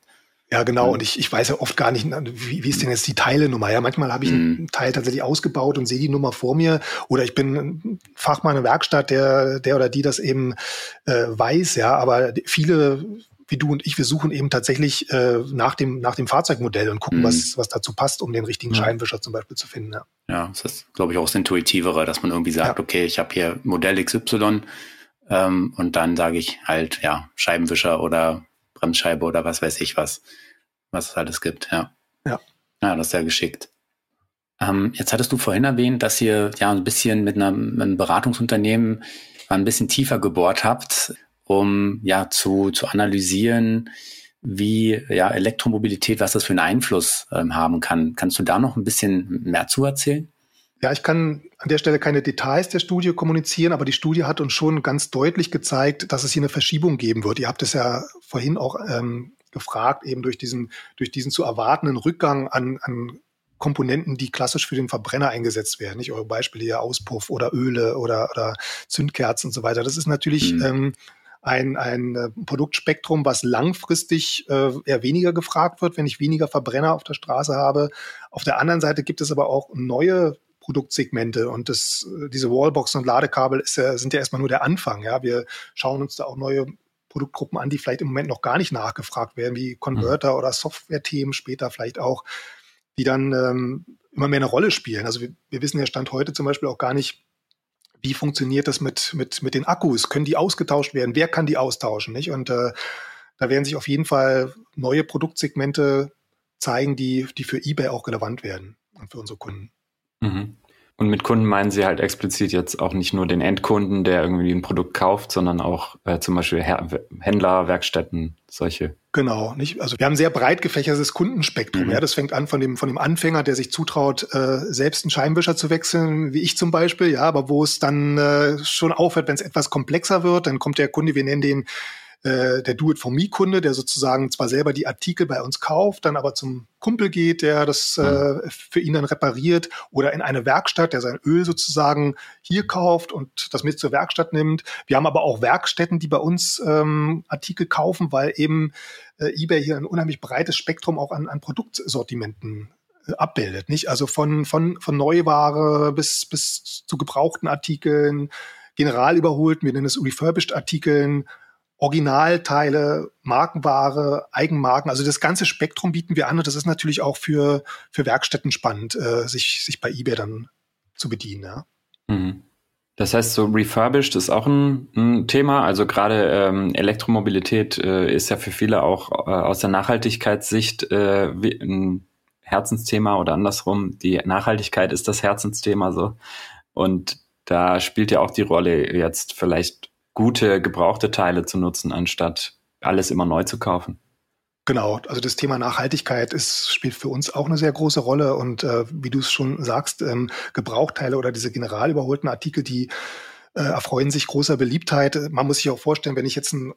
Ja, genau. Und ich, ich weiß ja oft gar nicht, wie, wie ist denn jetzt die Teilenummer? Ja, manchmal habe ich einen mhm. Teil tatsächlich ausgebaut und sehe die Nummer vor mir. Oder ich bin ein Fachmann in der Werkstatt, der, der oder die das eben äh, weiß, ja. Aber viele wie du und ich, wir suchen eben tatsächlich äh, nach, dem, nach dem Fahrzeugmodell und gucken, mhm. was, was dazu passt, um den richtigen. Scheinwischer zum Beispiel zu finden. Ja, ja das ist, glaube ich, auch das Intuitivere, dass man irgendwie sagt, ja. okay, ich habe hier Modell XY ähm, und dann sage ich halt, ja, Scheibenwischer oder Bremsscheibe oder was weiß ich was, was es alles gibt, ja. Ja. Ja, das ist sehr geschickt. Ähm, jetzt hattest du vorhin erwähnt, dass ihr ja ein bisschen mit, einer, mit einem Beratungsunternehmen ein bisschen tiefer gebohrt habt um ja zu, zu analysieren, wie ja Elektromobilität, was das für einen Einfluss ähm, haben kann. Kannst du da noch ein bisschen mehr zu erzählen? Ja, ich kann an der Stelle keine Details der Studie kommunizieren, aber die Studie hat uns schon ganz deutlich gezeigt, dass es hier eine Verschiebung geben wird. Ihr habt es ja vorhin auch ähm, gefragt, eben durch diesen, durch diesen zu erwartenden Rückgang an, an Komponenten, die klassisch für den Verbrenner eingesetzt werden. Nicht eure Beispiele hier Auspuff oder Öle oder, oder Zündkerzen und so weiter. Das ist natürlich mhm. ähm, ein, ein äh, Produktspektrum, was langfristig äh, eher weniger gefragt wird, wenn ich weniger Verbrenner auf der Straße habe. Auf der anderen Seite gibt es aber auch neue Produktsegmente und das, äh, diese Wallbox und Ladekabel ist ja, sind ja erstmal nur der Anfang. Ja, wir schauen uns da auch neue Produktgruppen an, die vielleicht im Moment noch gar nicht nachgefragt werden, wie Converter mhm. oder Software-Themen später vielleicht auch, die dann ähm, immer mehr eine Rolle spielen. Also wir, wir wissen ja Stand heute zum Beispiel auch gar nicht, wie funktioniert das mit, mit, mit den Akkus? Können die ausgetauscht werden? Wer kann die austauschen? Nicht? Und äh, da werden sich auf jeden Fall neue Produktsegmente zeigen, die, die für eBay auch relevant werden und für unsere Kunden. Mhm. Und mit Kunden meinen Sie halt explizit jetzt auch nicht nur den Endkunden, der irgendwie ein Produkt kauft, sondern auch äh, zum Beispiel Her Händler, Werkstätten, solche. Genau, nicht? Also wir haben ein sehr breit gefächertes Kundenspektrum. Mhm. Ja, das fängt an von dem von dem Anfänger, der sich zutraut, äh, selbst einen Scheinwischer zu wechseln, wie ich zum Beispiel. Ja, aber wo es dann äh, schon aufhört, wenn es etwas komplexer wird, dann kommt der Kunde, wir nennen den äh, der Do-it-for-me-Kunde, der sozusagen zwar selber die Artikel bei uns kauft, dann aber zum Kumpel geht, der das äh, mhm. für ihn dann repariert oder in eine Werkstatt, der sein Öl sozusagen hier kauft und das mit zur Werkstatt nimmt. Wir haben aber auch Werkstätten, die bei uns ähm, Artikel kaufen, weil eben äh, eBay hier ein unheimlich breites Spektrum auch an, an Produktsortimenten äh, abbildet, nicht? Also von, von, von Neuware bis, bis zu gebrauchten Artikeln, general überholten, wir nennen es refurbished Artikeln, Originalteile, Markenware, Eigenmarken, also das ganze Spektrum bieten wir an und das ist natürlich auch für, für Werkstätten spannend, äh, sich, sich bei eBay dann zu bedienen. Ja. Mhm. Das heißt, so refurbished ist auch ein, ein Thema. Also gerade ähm, Elektromobilität äh, ist ja für viele auch äh, aus der Nachhaltigkeitssicht äh, ein Herzensthema oder andersrum. Die Nachhaltigkeit ist das Herzensthema so. Und da spielt ja auch die Rolle jetzt vielleicht gute gebrauchte Teile zu nutzen, anstatt alles immer neu zu kaufen. Genau, also das Thema Nachhaltigkeit ist, spielt für uns auch eine sehr große Rolle und äh, wie du es schon sagst, ähm, Gebrauchteile oder diese general überholten Artikel, die äh, erfreuen sich großer Beliebtheit. Man muss sich auch vorstellen, wenn ich jetzt ein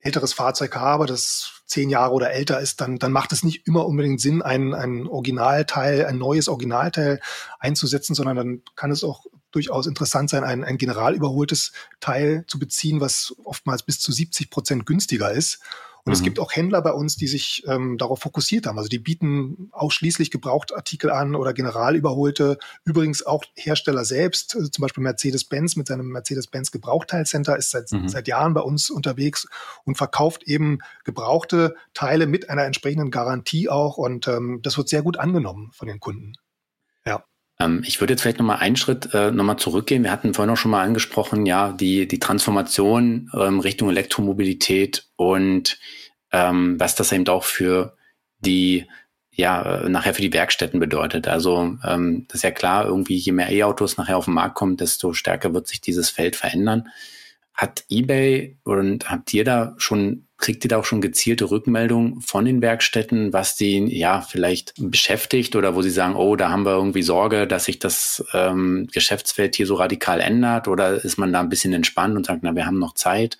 älteres Fahrzeug habe, das zehn Jahre oder älter ist, dann, dann macht es nicht immer unbedingt Sinn, ein, ein Originalteil, ein neues Originalteil einzusetzen, sondern dann kann es auch durchaus interessant sein, ein, ein general überholtes Teil zu beziehen, was oftmals bis zu 70 Prozent günstiger ist. Und mhm. es gibt auch Händler bei uns, die sich ähm, darauf fokussiert haben. Also die bieten ausschließlich Gebrauchtartikel an oder general überholte. Übrigens auch Hersteller selbst, also zum Beispiel Mercedes-Benz mit seinem Mercedes-Benz Gebrauchteilcenter ist seit, mhm. seit Jahren bei uns unterwegs und verkauft eben gebrauchte Teile mit einer entsprechenden Garantie auch. Und ähm, das wird sehr gut angenommen von den Kunden. Ähm, ich würde jetzt vielleicht nochmal einen Schritt äh, nochmal zurückgehen. Wir hatten vorhin auch schon mal angesprochen, ja, die, die Transformation ähm, Richtung Elektromobilität und ähm, was das eben auch für die ja äh, nachher für die Werkstätten bedeutet. Also ähm, das ist ja klar, irgendwie je mehr E-Autos nachher auf den Markt kommen, desto stärker wird sich dieses Feld verändern. Hat eBay und habt ihr da schon, kriegt ihr da auch schon gezielte Rückmeldungen von den Werkstätten, was die ja vielleicht beschäftigt oder wo sie sagen, oh, da haben wir irgendwie Sorge, dass sich das ähm, Geschäftsfeld hier so radikal ändert oder ist man da ein bisschen entspannt und sagt, na, wir haben noch Zeit?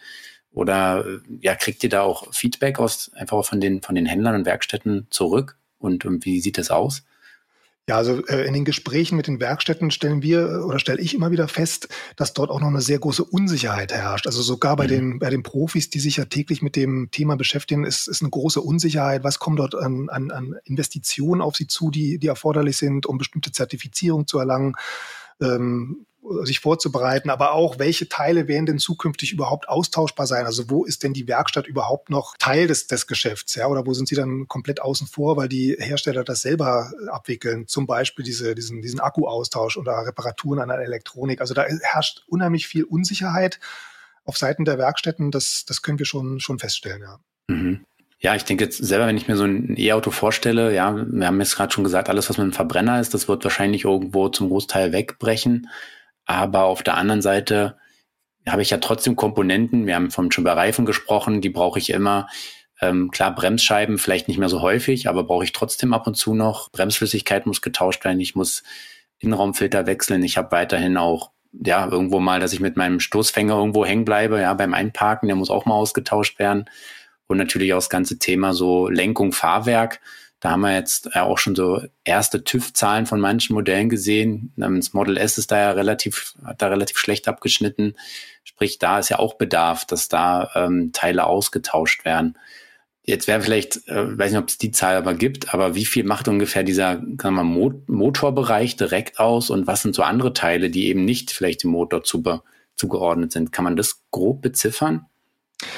Oder ja, kriegt ihr da auch Feedback aus einfach von den von den Händlern und Werkstätten zurück? Und, und wie sieht das aus? Ja, also äh, in den Gesprächen mit den Werkstätten stellen wir äh, oder stelle ich immer wieder fest, dass dort auch noch eine sehr große Unsicherheit herrscht. Also sogar bei mhm. den bei den Profis, die sich ja täglich mit dem Thema beschäftigen, ist, ist eine große Unsicherheit. Was kommt dort an, an, an Investitionen auf sie zu, die die erforderlich sind, um bestimmte Zertifizierung zu erlangen? Ähm, sich vorzubereiten, aber auch, welche Teile werden denn zukünftig überhaupt austauschbar sein? Also wo ist denn die Werkstatt überhaupt noch Teil des, des Geschäfts? Ja? Oder wo sind sie dann komplett außen vor, weil die Hersteller das selber abwickeln? Zum Beispiel diese, diesen, diesen Akkuaustausch oder Reparaturen an der Elektronik. Also da herrscht unheimlich viel Unsicherheit auf Seiten der Werkstätten. Das, das können wir schon, schon feststellen, ja. Mhm. Ja, ich denke jetzt selber, wenn ich mir so ein E-Auto vorstelle, ja, wir haben jetzt gerade schon gesagt, alles, was mit einem Verbrenner ist, das wird wahrscheinlich irgendwo zum Großteil wegbrechen. Aber auf der anderen Seite habe ich ja trotzdem Komponenten. Wir haben von schon bei Reifen gesprochen, die brauche ich immer. Ähm, klar, Bremsscheiben vielleicht nicht mehr so häufig, aber brauche ich trotzdem ab und zu noch. Bremsflüssigkeit muss getauscht werden. Ich muss Innenraumfilter wechseln. Ich habe weiterhin auch ja irgendwo mal, dass ich mit meinem Stoßfänger irgendwo hängen bleibe. Ja, beim Einparken, der muss auch mal ausgetauscht werden. Und natürlich auch das ganze Thema so Lenkung, Fahrwerk. Da haben wir jetzt auch schon so erste TÜV-Zahlen von manchen Modellen gesehen. Das Model S ist da ja relativ, hat da relativ schlecht abgeschnitten. Sprich, da ist ja auch Bedarf, dass da ähm, Teile ausgetauscht werden. Jetzt wäre vielleicht, äh, weiß nicht, ob es die Zahl aber gibt, aber wie viel macht ungefähr dieser kann man, Mo Motorbereich direkt aus und was sind so andere Teile, die eben nicht vielleicht dem Motor zugeordnet sind? Kann man das grob beziffern?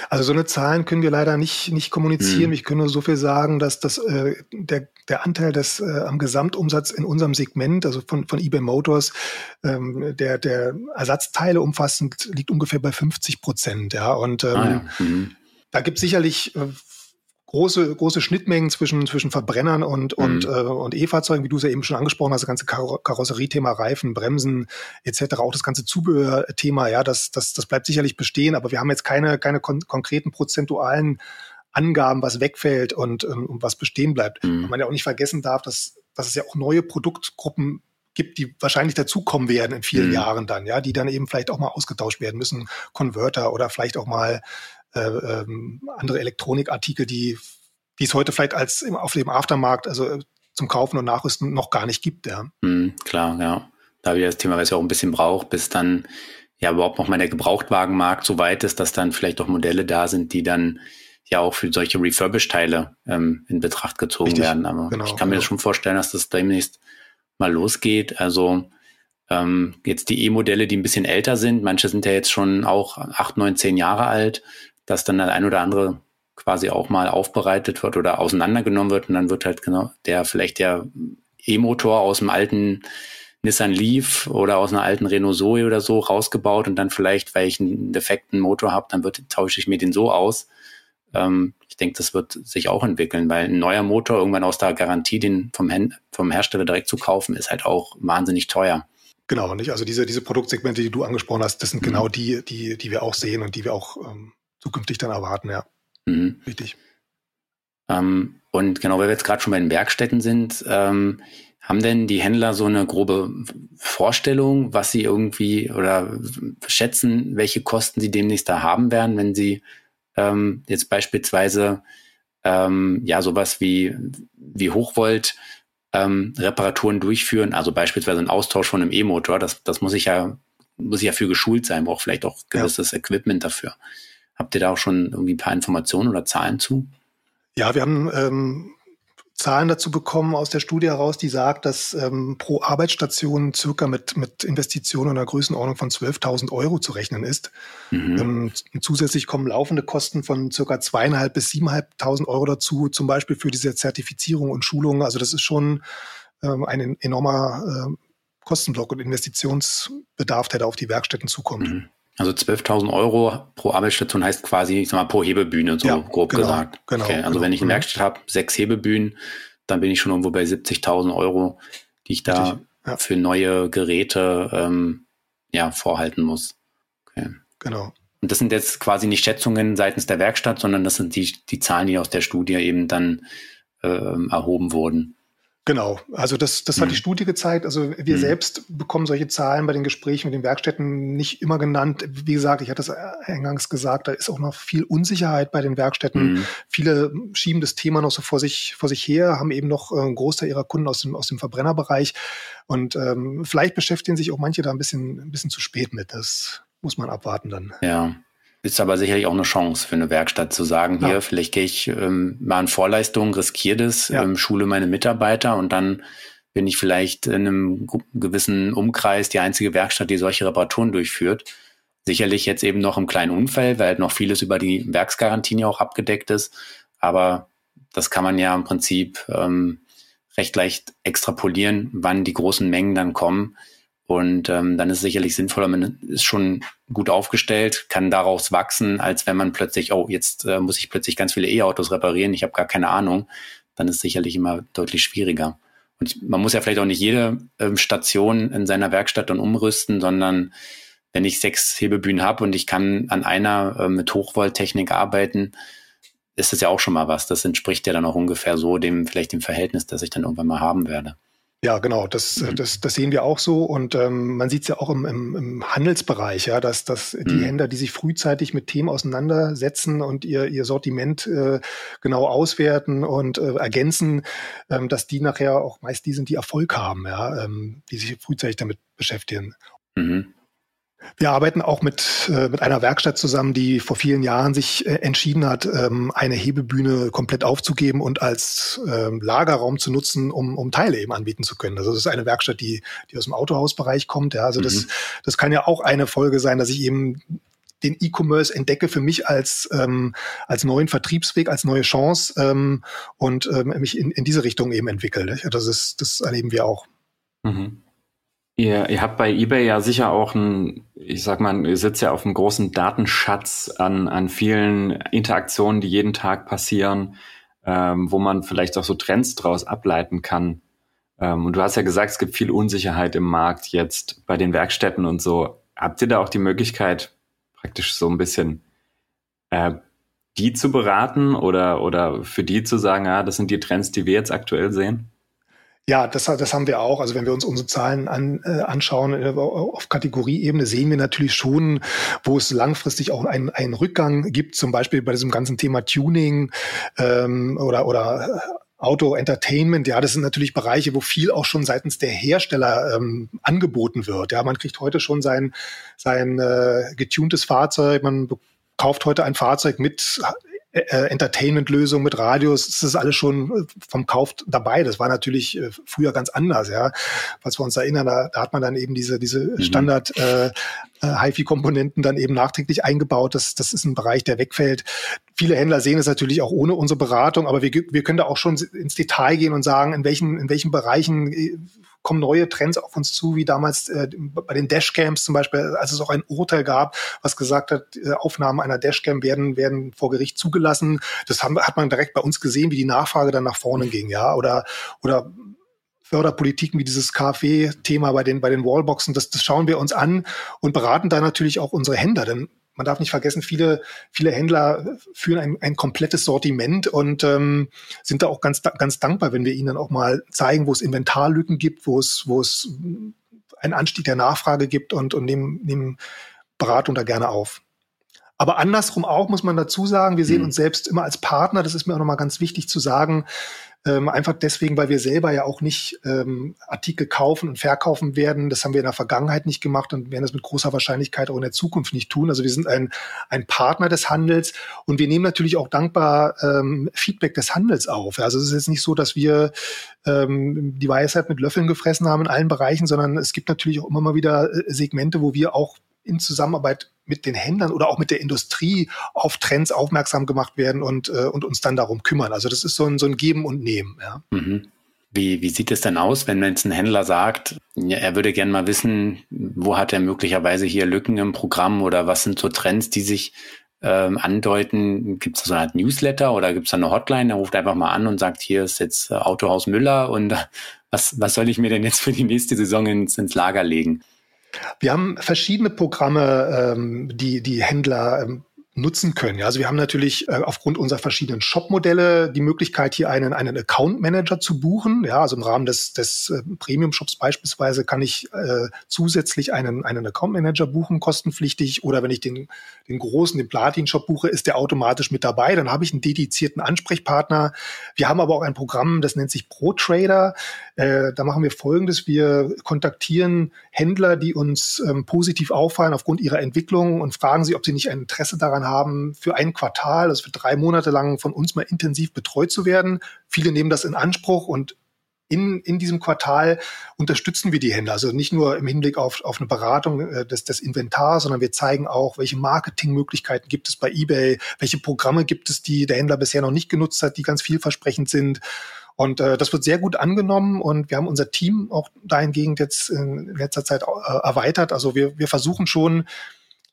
Also so eine Zahlen können wir leider nicht, nicht kommunizieren. Mhm. Ich kann nur so viel sagen, dass das, äh, der, der Anteil des äh, am Gesamtumsatz in unserem Segment, also von, von eBay Motors, ähm, der, der Ersatzteile umfassend liegt ungefähr bei 50 Prozent. Ja, und ähm, ah, ja. Mhm. da gibt es sicherlich äh, große, große Schnittmengen zwischen, zwischen Verbrennern und, mhm. und, äh, und E-Fahrzeugen, wie du es ja eben schon angesprochen hast, das ganze Kar Karosseriethema, Reifen, Bremsen etc., auch das ganze Zubehörthema, ja, das, das, das bleibt sicherlich bestehen, aber wir haben jetzt keine, keine kon konkreten prozentualen Angaben, was wegfällt und, ähm, und was bestehen bleibt. Mhm. Weil man ja auch nicht vergessen darf, dass, dass es ja auch neue Produktgruppen gibt, die wahrscheinlich dazukommen werden in vielen mhm. Jahren dann, ja, die dann eben vielleicht auch mal ausgetauscht werden müssen, Converter oder vielleicht auch mal ähm, andere Elektronikartikel, die die es heute vielleicht als im, auf dem Aftermarkt, also äh, zum Kaufen und Nachrüsten noch gar nicht gibt, ja. Mhm, klar, ja. Da wir das Thema, was ja auch ein bisschen braucht, bis dann ja überhaupt noch mal der Gebrauchtwagenmarkt so weit ist, dass dann vielleicht auch Modelle da sind, die dann ja auch für solche Refurbish-Teile ähm, in Betracht gezogen Richtig, werden. Aber genau, ich kann mir genau. das schon vorstellen, dass das demnächst mal losgeht. Also ähm, jetzt die E-Modelle, die ein bisschen älter sind, manche sind ja jetzt schon auch acht, neun, zehn Jahre alt, dass dann der ein oder andere quasi auch mal aufbereitet wird oder auseinandergenommen wird und dann wird halt genau der vielleicht der E-Motor aus dem alten Nissan Leaf oder aus einer alten Renault Zoe oder so rausgebaut und dann vielleicht, weil ich einen defekten Motor habe, dann wird, tausche ich mir den so aus. Ähm, ich denke, das wird sich auch entwickeln, weil ein neuer Motor irgendwann aus der Garantie, den vom, vom Hersteller direkt zu kaufen, ist halt auch wahnsinnig teuer. Genau, nicht? Also diese, diese Produktsegmente, die du angesprochen hast, das sind mhm. genau die, die, die wir auch sehen und die wir auch ähm, zukünftig dann erwarten, ja. Mhm. Richtig. Ähm, und genau, weil wir jetzt gerade schon bei den Werkstätten sind, ähm, haben denn die Händler so eine grobe Vorstellung, was sie irgendwie oder schätzen, welche Kosten sie demnächst da haben werden, wenn sie ähm, jetzt beispielsweise ähm, ja sowas wie, wie Hochvolt ähm, Reparaturen durchführen, also beispielsweise ein Austausch von einem E-Motor, das, das muss ich ja, muss ich ja für geschult sein, braucht vielleicht auch gewisses ja. Equipment dafür. Habt ihr da auch schon irgendwie ein paar Informationen oder Zahlen zu? Ja, wir haben ähm, Zahlen dazu bekommen aus der Studie heraus, die sagt, dass ähm, pro Arbeitsstation circa mit, mit Investitionen in einer Größenordnung von 12.000 Euro zu rechnen ist. Mhm. Ähm, zusätzlich kommen laufende Kosten von circa zweieinhalb bis siebeneinhalbtausend Euro dazu, zum Beispiel für diese Zertifizierung und Schulung. Also das ist schon ähm, ein enormer äh, Kostenblock und Investitionsbedarf, der da auf die Werkstätten zukommt. Mhm. Also 12.000 Euro pro Arbeitsstation heißt quasi, ich sag mal, pro Hebebühne, so ja, grob genau, gesagt. Genau, okay, also genau. wenn ich eine mhm. Werkstatt habe, sechs Hebebühnen, dann bin ich schon irgendwo bei 70.000 Euro, die ich da ja. für neue Geräte ähm, ja, vorhalten muss. Okay. Genau. Und das sind jetzt quasi nicht Schätzungen seitens der Werkstatt, sondern das sind die, die Zahlen, die aus der Studie eben dann ähm, erhoben wurden. Genau, also das, das hat die mhm. Studie gezeigt. Also wir mhm. selbst bekommen solche Zahlen bei den Gesprächen mit den Werkstätten nicht immer genannt. Wie gesagt, ich hatte es eingangs gesagt, da ist auch noch viel Unsicherheit bei den Werkstätten. Mhm. Viele schieben das Thema noch so vor sich, vor sich her, haben eben noch einen Großteil ihrer Kunden aus dem, aus dem Verbrennerbereich. Und ähm, vielleicht beschäftigen sich auch manche da ein bisschen, ein bisschen zu spät mit. Das muss man abwarten dann. Ja. Ist aber sicherlich auch eine Chance für eine Werkstatt zu sagen, ja. hier, vielleicht gehe ich ähm, mal in Vorleistungen, riskiere das, ja. ähm, schule meine Mitarbeiter und dann bin ich vielleicht in einem gewissen Umkreis die einzige Werkstatt, die solche Reparaturen durchführt. Sicherlich jetzt eben noch im kleinen Umfeld, weil halt noch vieles über die Werksgarantie auch abgedeckt ist. Aber das kann man ja im Prinzip ähm, recht leicht extrapolieren, wann die großen Mengen dann kommen. Und ähm, dann ist es sicherlich sinnvoller, man ist schon gut aufgestellt, kann daraus wachsen, als wenn man plötzlich, oh, jetzt äh, muss ich plötzlich ganz viele E-Autos reparieren, ich habe gar keine Ahnung. Dann ist es sicherlich immer deutlich schwieriger. Und man muss ja vielleicht auch nicht jede ähm, Station in seiner Werkstatt dann umrüsten, sondern wenn ich sechs Hebebühnen habe und ich kann an einer äh, mit Hochvolttechnik arbeiten, ist das ja auch schon mal was. Das entspricht ja dann auch ungefähr so dem, vielleicht dem Verhältnis, das ich dann irgendwann mal haben werde. Ja, genau, das, mhm. das, das sehen wir auch so und ähm, man sieht es ja auch im, im, im Handelsbereich, ja, dass, dass die mhm. Händler, die sich frühzeitig mit Themen auseinandersetzen und ihr, ihr Sortiment äh, genau auswerten und äh, ergänzen, ähm, dass die nachher auch meist die sind, die Erfolg haben, ja, ähm, die sich frühzeitig damit beschäftigen. Mhm. Wir arbeiten auch mit, äh, mit einer Werkstatt zusammen, die vor vielen Jahren sich äh, entschieden hat, ähm, eine Hebebühne komplett aufzugeben und als ähm, Lagerraum zu nutzen, um, um Teile eben anbieten zu können. Also das ist eine Werkstatt, die, die aus dem Autohausbereich kommt. Ja, also mhm. das, das kann ja auch eine Folge sein, dass ich eben den E-Commerce entdecke für mich als, ähm, als neuen Vertriebsweg, als neue Chance ähm, und ähm, mich in, in diese Richtung eben entwickle. Das ist, das erleben wir auch. Mhm. Ihr, ihr habt bei eBay ja sicher auch ein, ich sag mal, ihr sitzt ja auf einem großen Datenschatz an, an vielen Interaktionen, die jeden Tag passieren, ähm, wo man vielleicht auch so Trends draus ableiten kann. Ähm, und du hast ja gesagt, es gibt viel Unsicherheit im Markt jetzt bei den Werkstätten und so. Habt ihr da auch die Möglichkeit, praktisch so ein bisschen äh, die zu beraten oder, oder für die zu sagen, ja, das sind die Trends, die wir jetzt aktuell sehen? Ja, das, das haben wir auch. Also wenn wir uns unsere Zahlen an, äh, anschauen äh, auf Kategorieebene, sehen wir natürlich schon, wo es langfristig auch einen, einen Rückgang gibt, zum Beispiel bei diesem ganzen Thema Tuning ähm, oder, oder äh, Auto-Entertainment, ja, das sind natürlich Bereiche, wo viel auch schon seitens der Hersteller ähm, angeboten wird. Ja, man kriegt heute schon sein, sein äh, getuntes Fahrzeug, man kauft heute ein Fahrzeug mit äh, Entertainment-Lösung mit Radios, das ist alles schon äh, vom Kauf dabei. Das war natürlich äh, früher ganz anders, ja. Falls wir uns erinnern, da, da hat man dann eben diese, diese mhm. Standard äh, HiFi-Komponenten dann eben nachträglich eingebaut. Das, das ist ein Bereich, der wegfällt. Viele Händler sehen es natürlich auch ohne unsere Beratung, aber wir, wir können da auch schon ins Detail gehen und sagen, in welchen, in welchen Bereichen kommen neue Trends auf uns zu, wie damals äh, bei den Dashcams zum Beispiel, als es auch ein Urteil gab, was gesagt hat, äh, Aufnahmen einer Dashcam werden, werden vor Gericht zugelassen. Das haben, hat man direkt bei uns gesehen, wie die Nachfrage dann nach vorne ging, ja, oder, oder Förderpolitiken wie dieses KfW-Thema bei den, bei den Wallboxen, das, das schauen wir uns an und beraten da natürlich auch unsere Händler, denn man darf nicht vergessen, viele, viele Händler führen ein, ein komplettes Sortiment und ähm, sind da auch ganz, ganz dankbar, wenn wir ihnen dann auch mal zeigen, wo es Inventarlücken gibt, wo es, wo es einen Anstieg der Nachfrage gibt und, und nehmen, nehmen Beratung da gerne auf. Aber andersrum auch muss man dazu sagen, wir sehen mhm. uns selbst immer als Partner. Das ist mir auch nochmal ganz wichtig zu sagen. Ähm, einfach deswegen, weil wir selber ja auch nicht ähm, Artikel kaufen und verkaufen werden. Das haben wir in der Vergangenheit nicht gemacht und werden das mit großer Wahrscheinlichkeit auch in der Zukunft nicht tun. Also wir sind ein, ein Partner des Handels und wir nehmen natürlich auch dankbar ähm, Feedback des Handels auf. Also es ist jetzt nicht so, dass wir ähm, die Weisheit mit Löffeln gefressen haben in allen Bereichen, sondern es gibt natürlich auch immer mal wieder äh, Segmente, wo wir auch in Zusammenarbeit mit den Händlern oder auch mit der Industrie auf Trends aufmerksam gemacht werden und, äh, und uns dann darum kümmern. Also das ist so ein, so ein Geben und Nehmen. Ja. Mhm. Wie, wie sieht es denn aus, wenn jetzt ein Händler sagt, er würde gerne mal wissen, wo hat er möglicherweise hier Lücken im Programm oder was sind so Trends, die sich ähm, andeuten, gibt es so eine Art Newsletter oder gibt es eine Hotline, der ruft einfach mal an und sagt, hier ist jetzt äh, Autohaus Müller und was, was soll ich mir denn jetzt für die nächste Saison ins, ins Lager legen? Wir haben verschiedene Programme, ähm, die die Händler ähm, nutzen können. Also wir haben natürlich äh, aufgrund unserer verschiedenen Shop-Modelle die Möglichkeit, hier einen, einen Account-Manager zu buchen. Ja, also im Rahmen des, des äh, Premium-Shops beispielsweise kann ich äh, zusätzlich einen, einen Account-Manager buchen, kostenpflichtig. Oder wenn ich den, den großen, den Platin-Shop buche, ist der automatisch mit dabei. Dann habe ich einen dedizierten Ansprechpartner. Wir haben aber auch ein Programm, das nennt sich Pro-Trader. Äh, da machen wir Folgendes. Wir kontaktieren Händler, die uns ähm, positiv auffallen aufgrund ihrer Entwicklung und fragen sie, ob sie nicht ein Interesse daran haben, für ein Quartal, also für drei Monate lang von uns mal intensiv betreut zu werden. Viele nehmen das in Anspruch und in, in diesem Quartal unterstützen wir die Händler. Also nicht nur im Hinblick auf, auf eine Beratung äh, des, des Inventars, sondern wir zeigen auch, welche Marketingmöglichkeiten gibt es bei eBay, welche Programme gibt es, die der Händler bisher noch nicht genutzt hat, die ganz vielversprechend sind. Und äh, das wird sehr gut angenommen und wir haben unser Team auch dahingehend jetzt in letzter Zeit äh, erweitert. Also wir, wir versuchen schon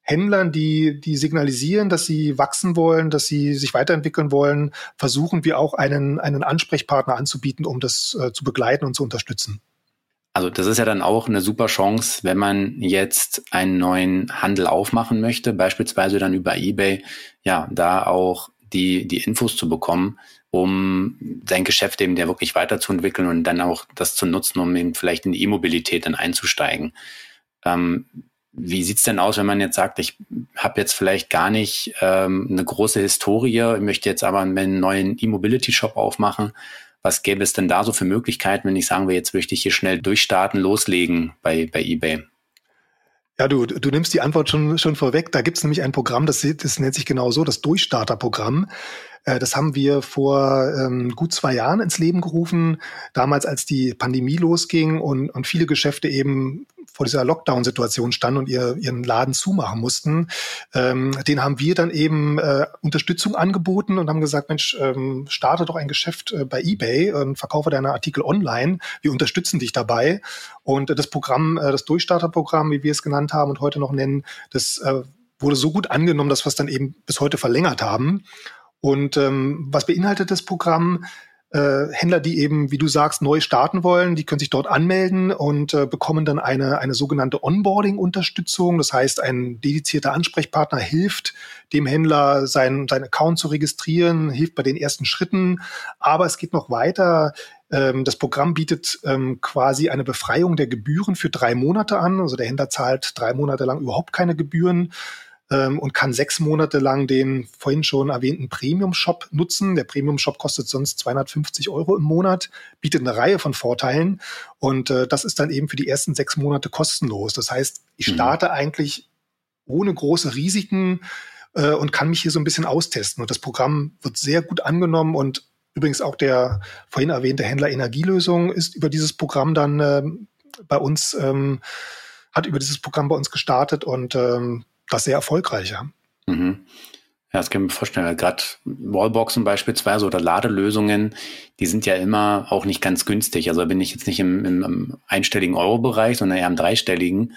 Händlern, die, die signalisieren, dass sie wachsen wollen, dass sie sich weiterentwickeln wollen, versuchen wir auch einen, einen Ansprechpartner anzubieten, um das äh, zu begleiten und zu unterstützen. Also das ist ja dann auch eine super Chance, wenn man jetzt einen neuen Handel aufmachen möchte, beispielsweise dann über eBay, ja, da auch die, die Infos zu bekommen, um sein Geschäft eben der wirklich weiterzuentwickeln und dann auch das zu nutzen, um eben vielleicht in die E-Mobilität dann einzusteigen. Ähm, wie sieht's denn aus, wenn man jetzt sagt, ich habe jetzt vielleicht gar nicht ähm, eine große Historie, möchte jetzt aber einen neuen E-Mobility-Shop aufmachen? Was gäbe es denn da so für Möglichkeiten, wenn ich sagen will, jetzt möchte ich hier schnell durchstarten, loslegen bei, bei eBay? Ja, du, du nimmst die Antwort schon, schon vorweg. Da gibt's nämlich ein Programm, das, das nennt sich genau so, das Durchstarterprogramm. Äh, das haben wir vor ähm, gut zwei Jahren ins Leben gerufen, damals als die Pandemie losging und, und viele Geschäfte eben vor dieser Lockdown-Situation standen und ihr, ihren Laden zumachen mussten. Ähm, den haben wir dann eben äh, Unterstützung angeboten und haben gesagt, Mensch, ähm, starte doch ein Geschäft äh, bei eBay und verkaufe deine Artikel online. Wir unterstützen dich dabei. Und das Programm, das Durchstarterprogramm, wie wir es genannt haben und heute noch nennen, das wurde so gut angenommen, dass wir es dann eben bis heute verlängert haben. Und ähm, was beinhaltet das Programm? Äh, Händler, die eben, wie du sagst, neu starten wollen, die können sich dort anmelden und äh, bekommen dann eine, eine sogenannte Onboarding-Unterstützung. Das heißt, ein dedizierter Ansprechpartner hilft dem Händler, sein, sein Account zu registrieren, hilft bei den ersten Schritten. Aber es geht noch weiter. Ähm, das Programm bietet ähm, quasi eine Befreiung der Gebühren für drei Monate an. Also der Händler zahlt drei Monate lang überhaupt keine Gebühren ähm, und kann sechs Monate lang den vorhin schon erwähnten Premium-Shop nutzen. Der Premium-Shop kostet sonst 250 Euro im Monat, bietet eine Reihe von Vorteilen und äh, das ist dann eben für die ersten sechs Monate kostenlos. Das heißt, ich mhm. starte mhm. eigentlich ohne große Risiken äh, und kann mich hier so ein bisschen austesten. Und das Programm wird sehr gut angenommen und übrigens auch der vorhin erwähnte Händler Energielösung ist über dieses Programm dann äh, bei uns ähm, hat über dieses Programm bei uns gestartet und ähm, das sehr erfolgreich. Ja. Mhm. Ja, das kann ich mir vorstellen. Gerade Wallboxen beispielsweise oder Ladelösungen, die sind ja immer auch nicht ganz günstig. Also bin ich jetzt nicht im, im, einstelligen Euro-Bereich, sondern eher im dreistelligen.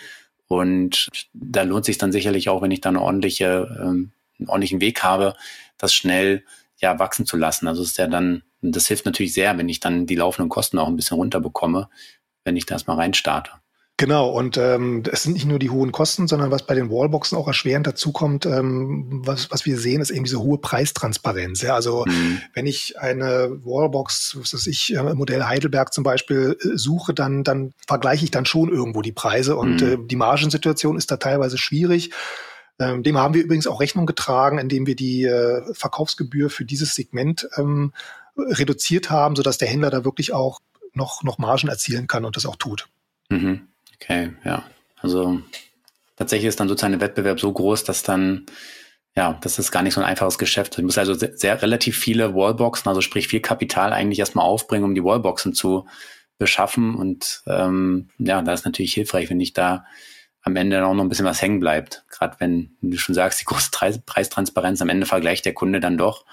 Und da lohnt sich dann sicherlich auch, wenn ich da eine ordentliche, ähm, einen ordentlichen Weg habe, das schnell ja wachsen zu lassen. Also ist ja dann, das hilft natürlich sehr, wenn ich dann die laufenden Kosten auch ein bisschen runterbekomme, wenn ich das mal reinstarte. Genau, und ähm, es sind nicht nur die hohen Kosten, sondern was bei den Wallboxen auch erschwerend dazukommt, ähm, was, was wir sehen, ist eben diese hohe Preistransparenz. Ja? Also mhm. wenn ich eine Wallbox, was weiß ich, äh, Modell Heidelberg zum Beispiel, äh, suche, dann, dann vergleiche ich dann schon irgendwo die Preise und mhm. äh, die Margensituation ist da teilweise schwierig. Ähm, dem haben wir übrigens auch Rechnung getragen, indem wir die äh, Verkaufsgebühr für dieses Segment ähm, reduziert haben, sodass der Händler da wirklich auch noch, noch Margen erzielen kann und das auch tut. Mhm. Okay, ja. Also tatsächlich ist dann sozusagen der Wettbewerb so groß, dass dann, ja, das ist gar nicht so ein einfaches Geschäft. Ich muss also sehr, sehr relativ viele Wallboxen, also sprich viel Kapital eigentlich erstmal aufbringen, um die Wallboxen zu beschaffen. Und ähm, ja, da ist natürlich hilfreich, wenn ich da am Ende auch noch ein bisschen was hängen bleibt. Gerade wenn, wie du schon sagst, die große Preistransparenz, am Ende vergleicht der Kunde dann doch.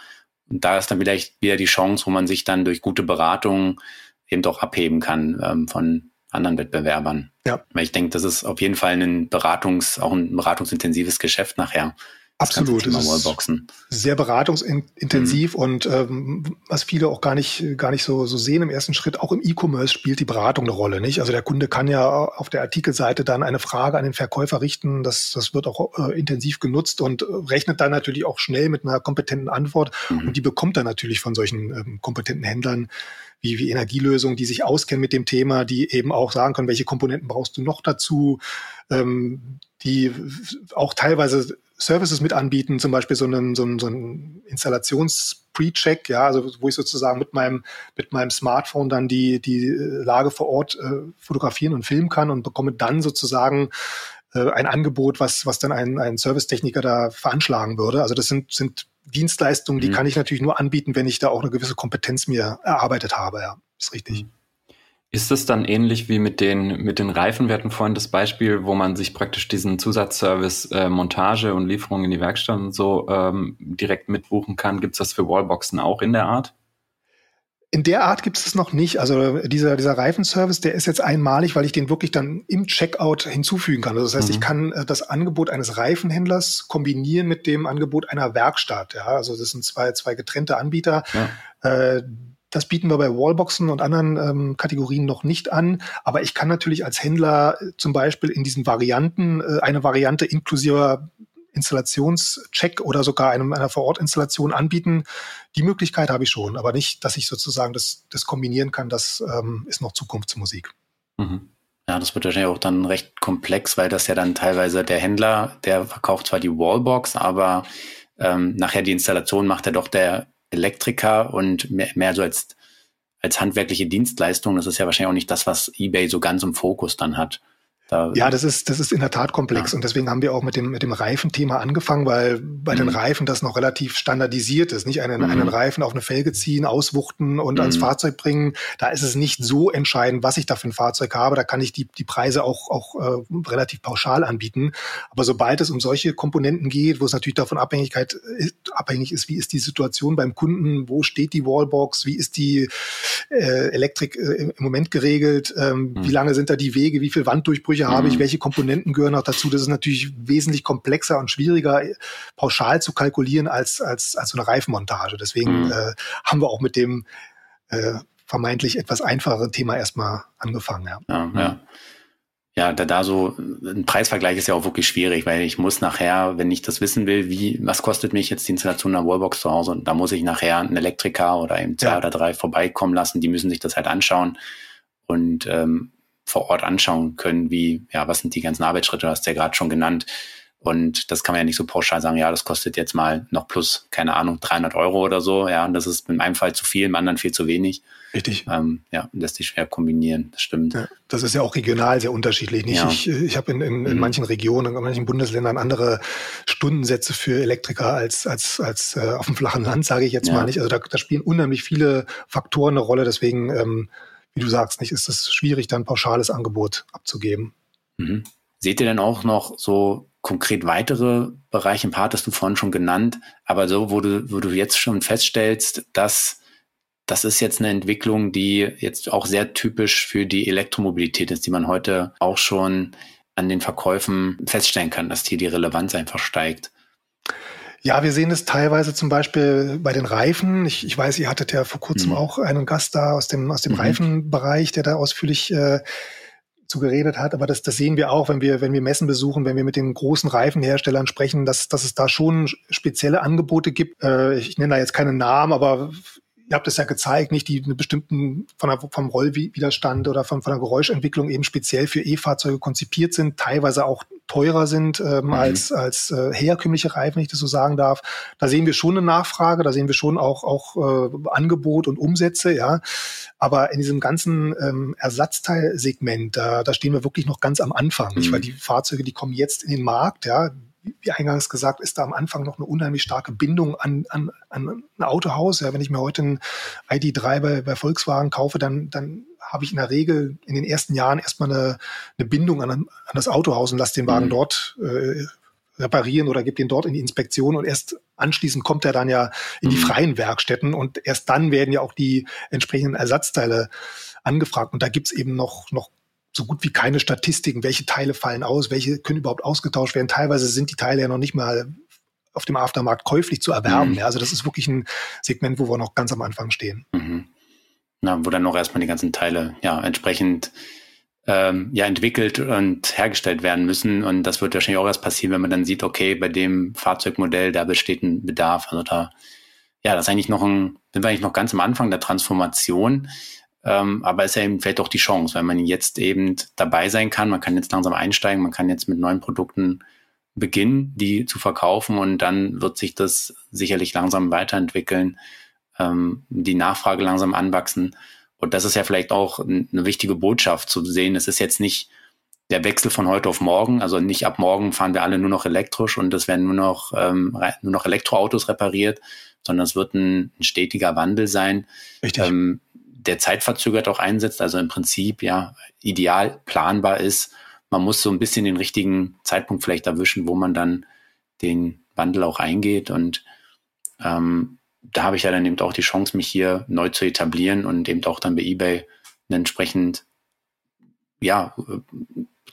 Und da ist dann vielleicht wieder die Chance, wo man sich dann durch gute Beratung eben doch abheben kann ähm, von anderen Wettbewerbern. Ja. Weil ich denke, das ist auf jeden Fall ein Beratungs, auch ein beratungsintensives Geschäft nachher, Absolut. Das Wallboxen. Sehr beratungsintensiv mhm. und ähm, was viele auch gar nicht, gar nicht so, so sehen im ersten Schritt, auch im E-Commerce spielt die Beratung eine Rolle, nicht? Also der Kunde kann ja auf der Artikelseite dann eine Frage an den Verkäufer richten. Das, das wird auch äh, intensiv genutzt und äh, rechnet dann natürlich auch schnell mit einer kompetenten Antwort. Mhm. Und die bekommt er natürlich von solchen ähm, kompetenten Händlern wie, wie Energielösungen, die sich auskennen mit dem Thema, die eben auch sagen können, welche Komponenten brauchst du noch dazu, ähm, die auch teilweise Services mit anbieten, zum Beispiel so einen, so einen, so einen Installations-Pre-Check, ja, also wo ich sozusagen mit meinem, mit meinem Smartphone dann die, die Lage vor Ort äh, fotografieren und filmen kann und bekomme dann sozusagen äh, ein Angebot, was, was dann ein, ein Servicetechniker da veranschlagen würde. Also das sind, sind Dienstleistungen, die mhm. kann ich natürlich nur anbieten, wenn ich da auch eine gewisse Kompetenz mir erarbeitet habe, ja, ist richtig. Mhm. Ist es dann ähnlich wie mit den, mit den Reifen? Wir hatten vorhin das Beispiel, wo man sich praktisch diesen Zusatzservice äh, Montage und Lieferung in die Werkstatt und so ähm, direkt mitbuchen kann. Gibt es das für Wallboxen auch in der Art? In der Art gibt es es noch nicht. Also dieser, dieser Reifenservice, der ist jetzt einmalig, weil ich den wirklich dann im Checkout hinzufügen kann. Also das heißt, mhm. ich kann äh, das Angebot eines Reifenhändlers kombinieren mit dem Angebot einer Werkstatt. Ja, also das sind zwei, zwei getrennte Anbieter. Ja. Äh, das bieten wir bei Wallboxen und anderen ähm, Kategorien noch nicht an. Aber ich kann natürlich als Händler äh, zum Beispiel in diesen Varianten äh, eine Variante inklusive Installationscheck oder sogar einem, einer Vorortinstallation anbieten. Die Möglichkeit habe ich schon, aber nicht, dass ich sozusagen das, das kombinieren kann. Das ähm, ist noch Zukunftsmusik. Mhm. Ja, das wird wahrscheinlich auch dann recht komplex, weil das ja dann teilweise der Händler, der verkauft zwar die Wallbox, aber ähm, nachher die Installation macht er doch der Elektriker und mehr, mehr so als, als handwerkliche Dienstleistung. Das ist ja wahrscheinlich auch nicht das, was eBay so ganz im Fokus dann hat. Da ja, das ist, das ist in der Tat komplex. Ja. Und deswegen haben wir auch mit dem, mit dem Reifenthema angefangen, weil bei mhm. den Reifen das noch relativ standardisiert ist. Nicht einen, mhm. einen Reifen auf eine Felge ziehen, auswuchten und mhm. ans Fahrzeug bringen. Da ist es nicht so entscheidend, was ich da für ein Fahrzeug habe. Da kann ich die, die Preise auch, auch äh, relativ pauschal anbieten. Aber sobald es um solche Komponenten geht, wo es natürlich davon Abhängigkeit ist, abhängig ist, wie ist die Situation beim Kunden, wo steht die Wallbox, wie ist die äh, Elektrik äh, im Moment geregelt, ähm, wie mhm. lange sind da die Wege, wie viel Wanddurchbrüche Ansprüche habe ich, mhm. welche Komponenten gehören auch dazu. Das ist natürlich wesentlich komplexer und schwieriger pauschal zu kalkulieren als, als, als so eine Reifenmontage. Deswegen mhm. äh, haben wir auch mit dem äh, vermeintlich etwas einfacheren Thema erstmal angefangen. Ja, ja. ja. Ja, da, da so ein Preisvergleich ist ja auch wirklich schwierig, weil ich muss nachher, wenn ich das wissen will, wie, was kostet mich jetzt die Installation einer Wallbox zu Hause, und da muss ich nachher einen Elektriker oder eben zwei ja. oder drei vorbeikommen lassen, die müssen sich das halt anschauen. Und ähm, vor Ort anschauen können, wie, ja, was sind die ganzen Arbeitsschritte, hast du ja gerade schon genannt. Und das kann man ja nicht so pauschal sagen, ja, das kostet jetzt mal noch plus, keine Ahnung, 300 Euro oder so. Ja, und das ist in einem Fall zu viel, im anderen viel zu wenig. Richtig. Ähm, ja, lässt sich schwer kombinieren, das stimmt. Ja, das ist ja auch regional sehr unterschiedlich. Nicht? Ja. Ich, ich habe in, in, in mhm. manchen Regionen, in manchen Bundesländern andere Stundensätze für Elektriker als, als, als äh, auf dem flachen Land, sage ich jetzt ja. mal nicht. Also da, da spielen unheimlich viele Faktoren eine Rolle. Deswegen ähm, wie du sagst, nicht, ist es schwierig, dann pauschales Angebot abzugeben. Mhm. Seht ihr denn auch noch so konkret weitere Bereiche? Ein paar hattest du vorhin schon genannt, aber so, wo du, wo du jetzt schon feststellst, dass das ist jetzt eine Entwicklung, die jetzt auch sehr typisch für die Elektromobilität ist, die man heute auch schon an den Verkäufen feststellen kann, dass hier die Relevanz einfach steigt. Ja, wir sehen es teilweise zum Beispiel bei den Reifen. Ich, ich weiß, ihr hattet ja vor kurzem mhm. auch einen Gast da aus dem, aus dem mhm. Reifenbereich, der da ausführlich äh, zu geredet hat. Aber das, das sehen wir auch, wenn wir, wenn wir Messen besuchen, wenn wir mit den großen Reifenherstellern sprechen, dass, dass es da schon spezielle Angebote gibt. Äh, ich nenne da jetzt keinen Namen, aber ihr habt es ja gezeigt, nicht die eine bestimmten von der, vom Rollwiderstand oder von, von der Geräuschentwicklung eben speziell für E-Fahrzeuge konzipiert sind, teilweise auch teurer sind ähm, mhm. als, als äh, herkömmliche Reifen, wenn ich das so sagen darf. Da sehen wir schon eine Nachfrage, da sehen wir schon auch, auch äh, Angebot und Umsätze, ja. Aber in diesem ganzen ähm, Ersatzteilsegment, da, da stehen wir wirklich noch ganz am Anfang, mhm. nicht? Weil die Fahrzeuge, die kommen jetzt in den Markt, ja wie eingangs gesagt, ist da am Anfang noch eine unheimlich starke Bindung an, an, an ein Autohaus. Ja, wenn ich mir heute ein ID3 bei, bei Volkswagen kaufe, dann, dann habe ich in der Regel in den ersten Jahren erstmal eine, eine Bindung an, an das Autohaus und lasse den Wagen mhm. dort äh, reparieren oder gebe den dort in die Inspektion und erst anschließend kommt er dann ja in die mhm. freien Werkstätten und erst dann werden ja auch die entsprechenden Ersatzteile angefragt. Und da gibt's eben noch, noch so gut wie keine Statistiken, welche Teile fallen aus, welche können überhaupt ausgetauscht werden. Teilweise sind die Teile ja noch nicht mal auf dem Aftermarkt käuflich zu erwerben. Mhm. Ja, also das ist wirklich ein Segment, wo wir noch ganz am Anfang stehen. Mhm. Na, wo dann noch erstmal die ganzen Teile ja entsprechend ähm, ja entwickelt und hergestellt werden müssen. Und das wird wahrscheinlich auch erst passieren, wenn man dann sieht, okay, bei dem Fahrzeugmodell, da besteht ein Bedarf. Also da, ja, das ist eigentlich noch ein, sind wir eigentlich noch ganz am Anfang der Transformation. Ähm, aber es ist ja eben vielleicht auch die Chance, weil man jetzt eben dabei sein kann. Man kann jetzt langsam einsteigen, man kann jetzt mit neuen Produkten beginnen, die zu verkaufen und dann wird sich das sicherlich langsam weiterentwickeln, ähm, die Nachfrage langsam anwachsen. Und das ist ja vielleicht auch eine wichtige Botschaft zu sehen. Es ist jetzt nicht der Wechsel von heute auf morgen, also nicht ab morgen fahren wir alle nur noch elektrisch und es werden nur noch, ähm, nur noch Elektroautos repariert, sondern es wird ein, ein stetiger Wandel sein. Richtig. Ähm, der zeitverzögert auch einsetzt, also im Prinzip ja ideal planbar ist. Man muss so ein bisschen den richtigen Zeitpunkt vielleicht erwischen, wo man dann den Wandel auch eingeht. Und ähm, da habe ich ja dann eben auch die Chance, mich hier neu zu etablieren und eben auch dann bei eBay einen entsprechend ja,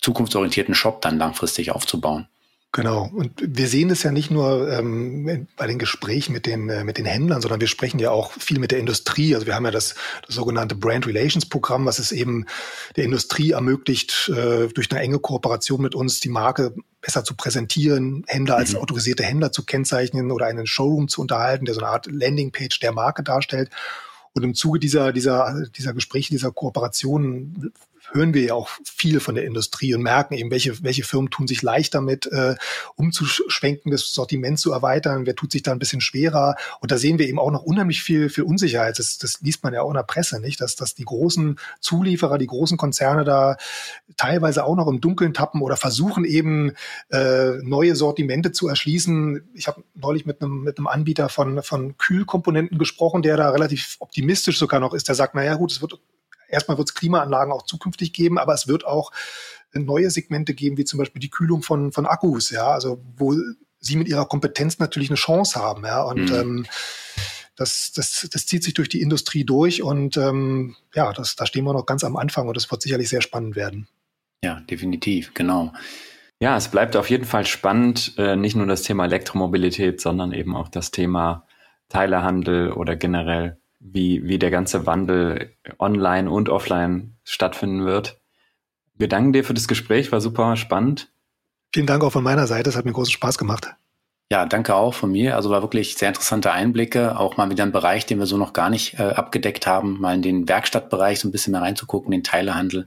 zukunftsorientierten Shop dann langfristig aufzubauen. Genau. Und wir sehen es ja nicht nur ähm, bei den Gesprächen mit den, äh, mit den Händlern, sondern wir sprechen ja auch viel mit der Industrie. Also wir haben ja das, das sogenannte Brand Relations Programm, was es eben der Industrie ermöglicht, äh, durch eine enge Kooperation mit uns die Marke besser zu präsentieren, Händler als mhm. autorisierte Händler zu kennzeichnen oder einen Showroom zu unterhalten, der so eine Art Landingpage der Marke darstellt. Und im Zuge dieser, dieser, dieser Gespräche, dieser Kooperationen hören wir ja auch viel von der Industrie und merken eben, welche, welche Firmen tun sich leicht damit, äh, umzuschwenken, das Sortiment zu erweitern, wer tut sich da ein bisschen schwerer. Und da sehen wir eben auch noch unheimlich viel, viel Unsicherheit. Das, das liest man ja auch in der Presse, nicht? Dass, dass die großen Zulieferer, die großen Konzerne da teilweise auch noch im Dunkeln tappen oder versuchen eben äh, neue Sortimente zu erschließen. Ich habe neulich mit einem, mit einem Anbieter von, von Kühlkomponenten gesprochen, der da relativ optimistisch sogar noch ist. Der sagt, naja gut, es wird erstmal wird es Klimaanlagen auch zukünftig geben, aber es wird auch neue Segmente geben, wie zum Beispiel die Kühlung von, von Akkus, ja, also wo sie mit ihrer Kompetenz natürlich eine Chance haben, ja, und mhm. ähm, das, das, das zieht sich durch die Industrie durch und ähm, ja, das, da stehen wir noch ganz am Anfang und das wird sicherlich sehr spannend werden. Ja, definitiv, genau. Ja, es bleibt auf jeden Fall spannend, äh, nicht nur das Thema Elektromobilität, sondern eben auch das Thema Teilehandel oder generell wie, wie der ganze Wandel online und offline stattfinden wird. Wir danken dir für das Gespräch, war super spannend. Vielen Dank auch von meiner Seite, es hat mir großen Spaß gemacht. Ja, danke auch von mir. Also war wirklich sehr interessante Einblicke, auch mal wieder ein Bereich, den wir so noch gar nicht äh, abgedeckt haben, mal in den Werkstattbereich so ein bisschen mehr reinzugucken, den Teilehandel.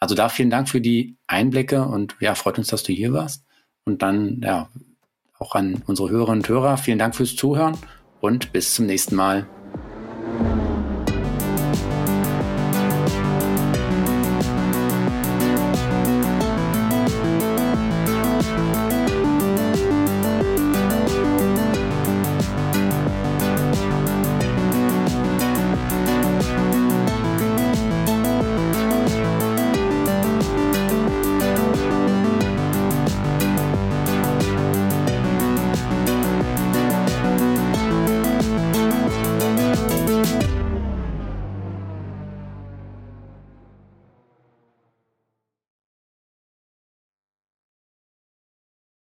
Also da vielen Dank für die Einblicke und ja, freut uns, dass du hier warst. Und dann ja auch an unsere Hörerinnen und Hörer vielen Dank fürs Zuhören und bis zum nächsten Mal.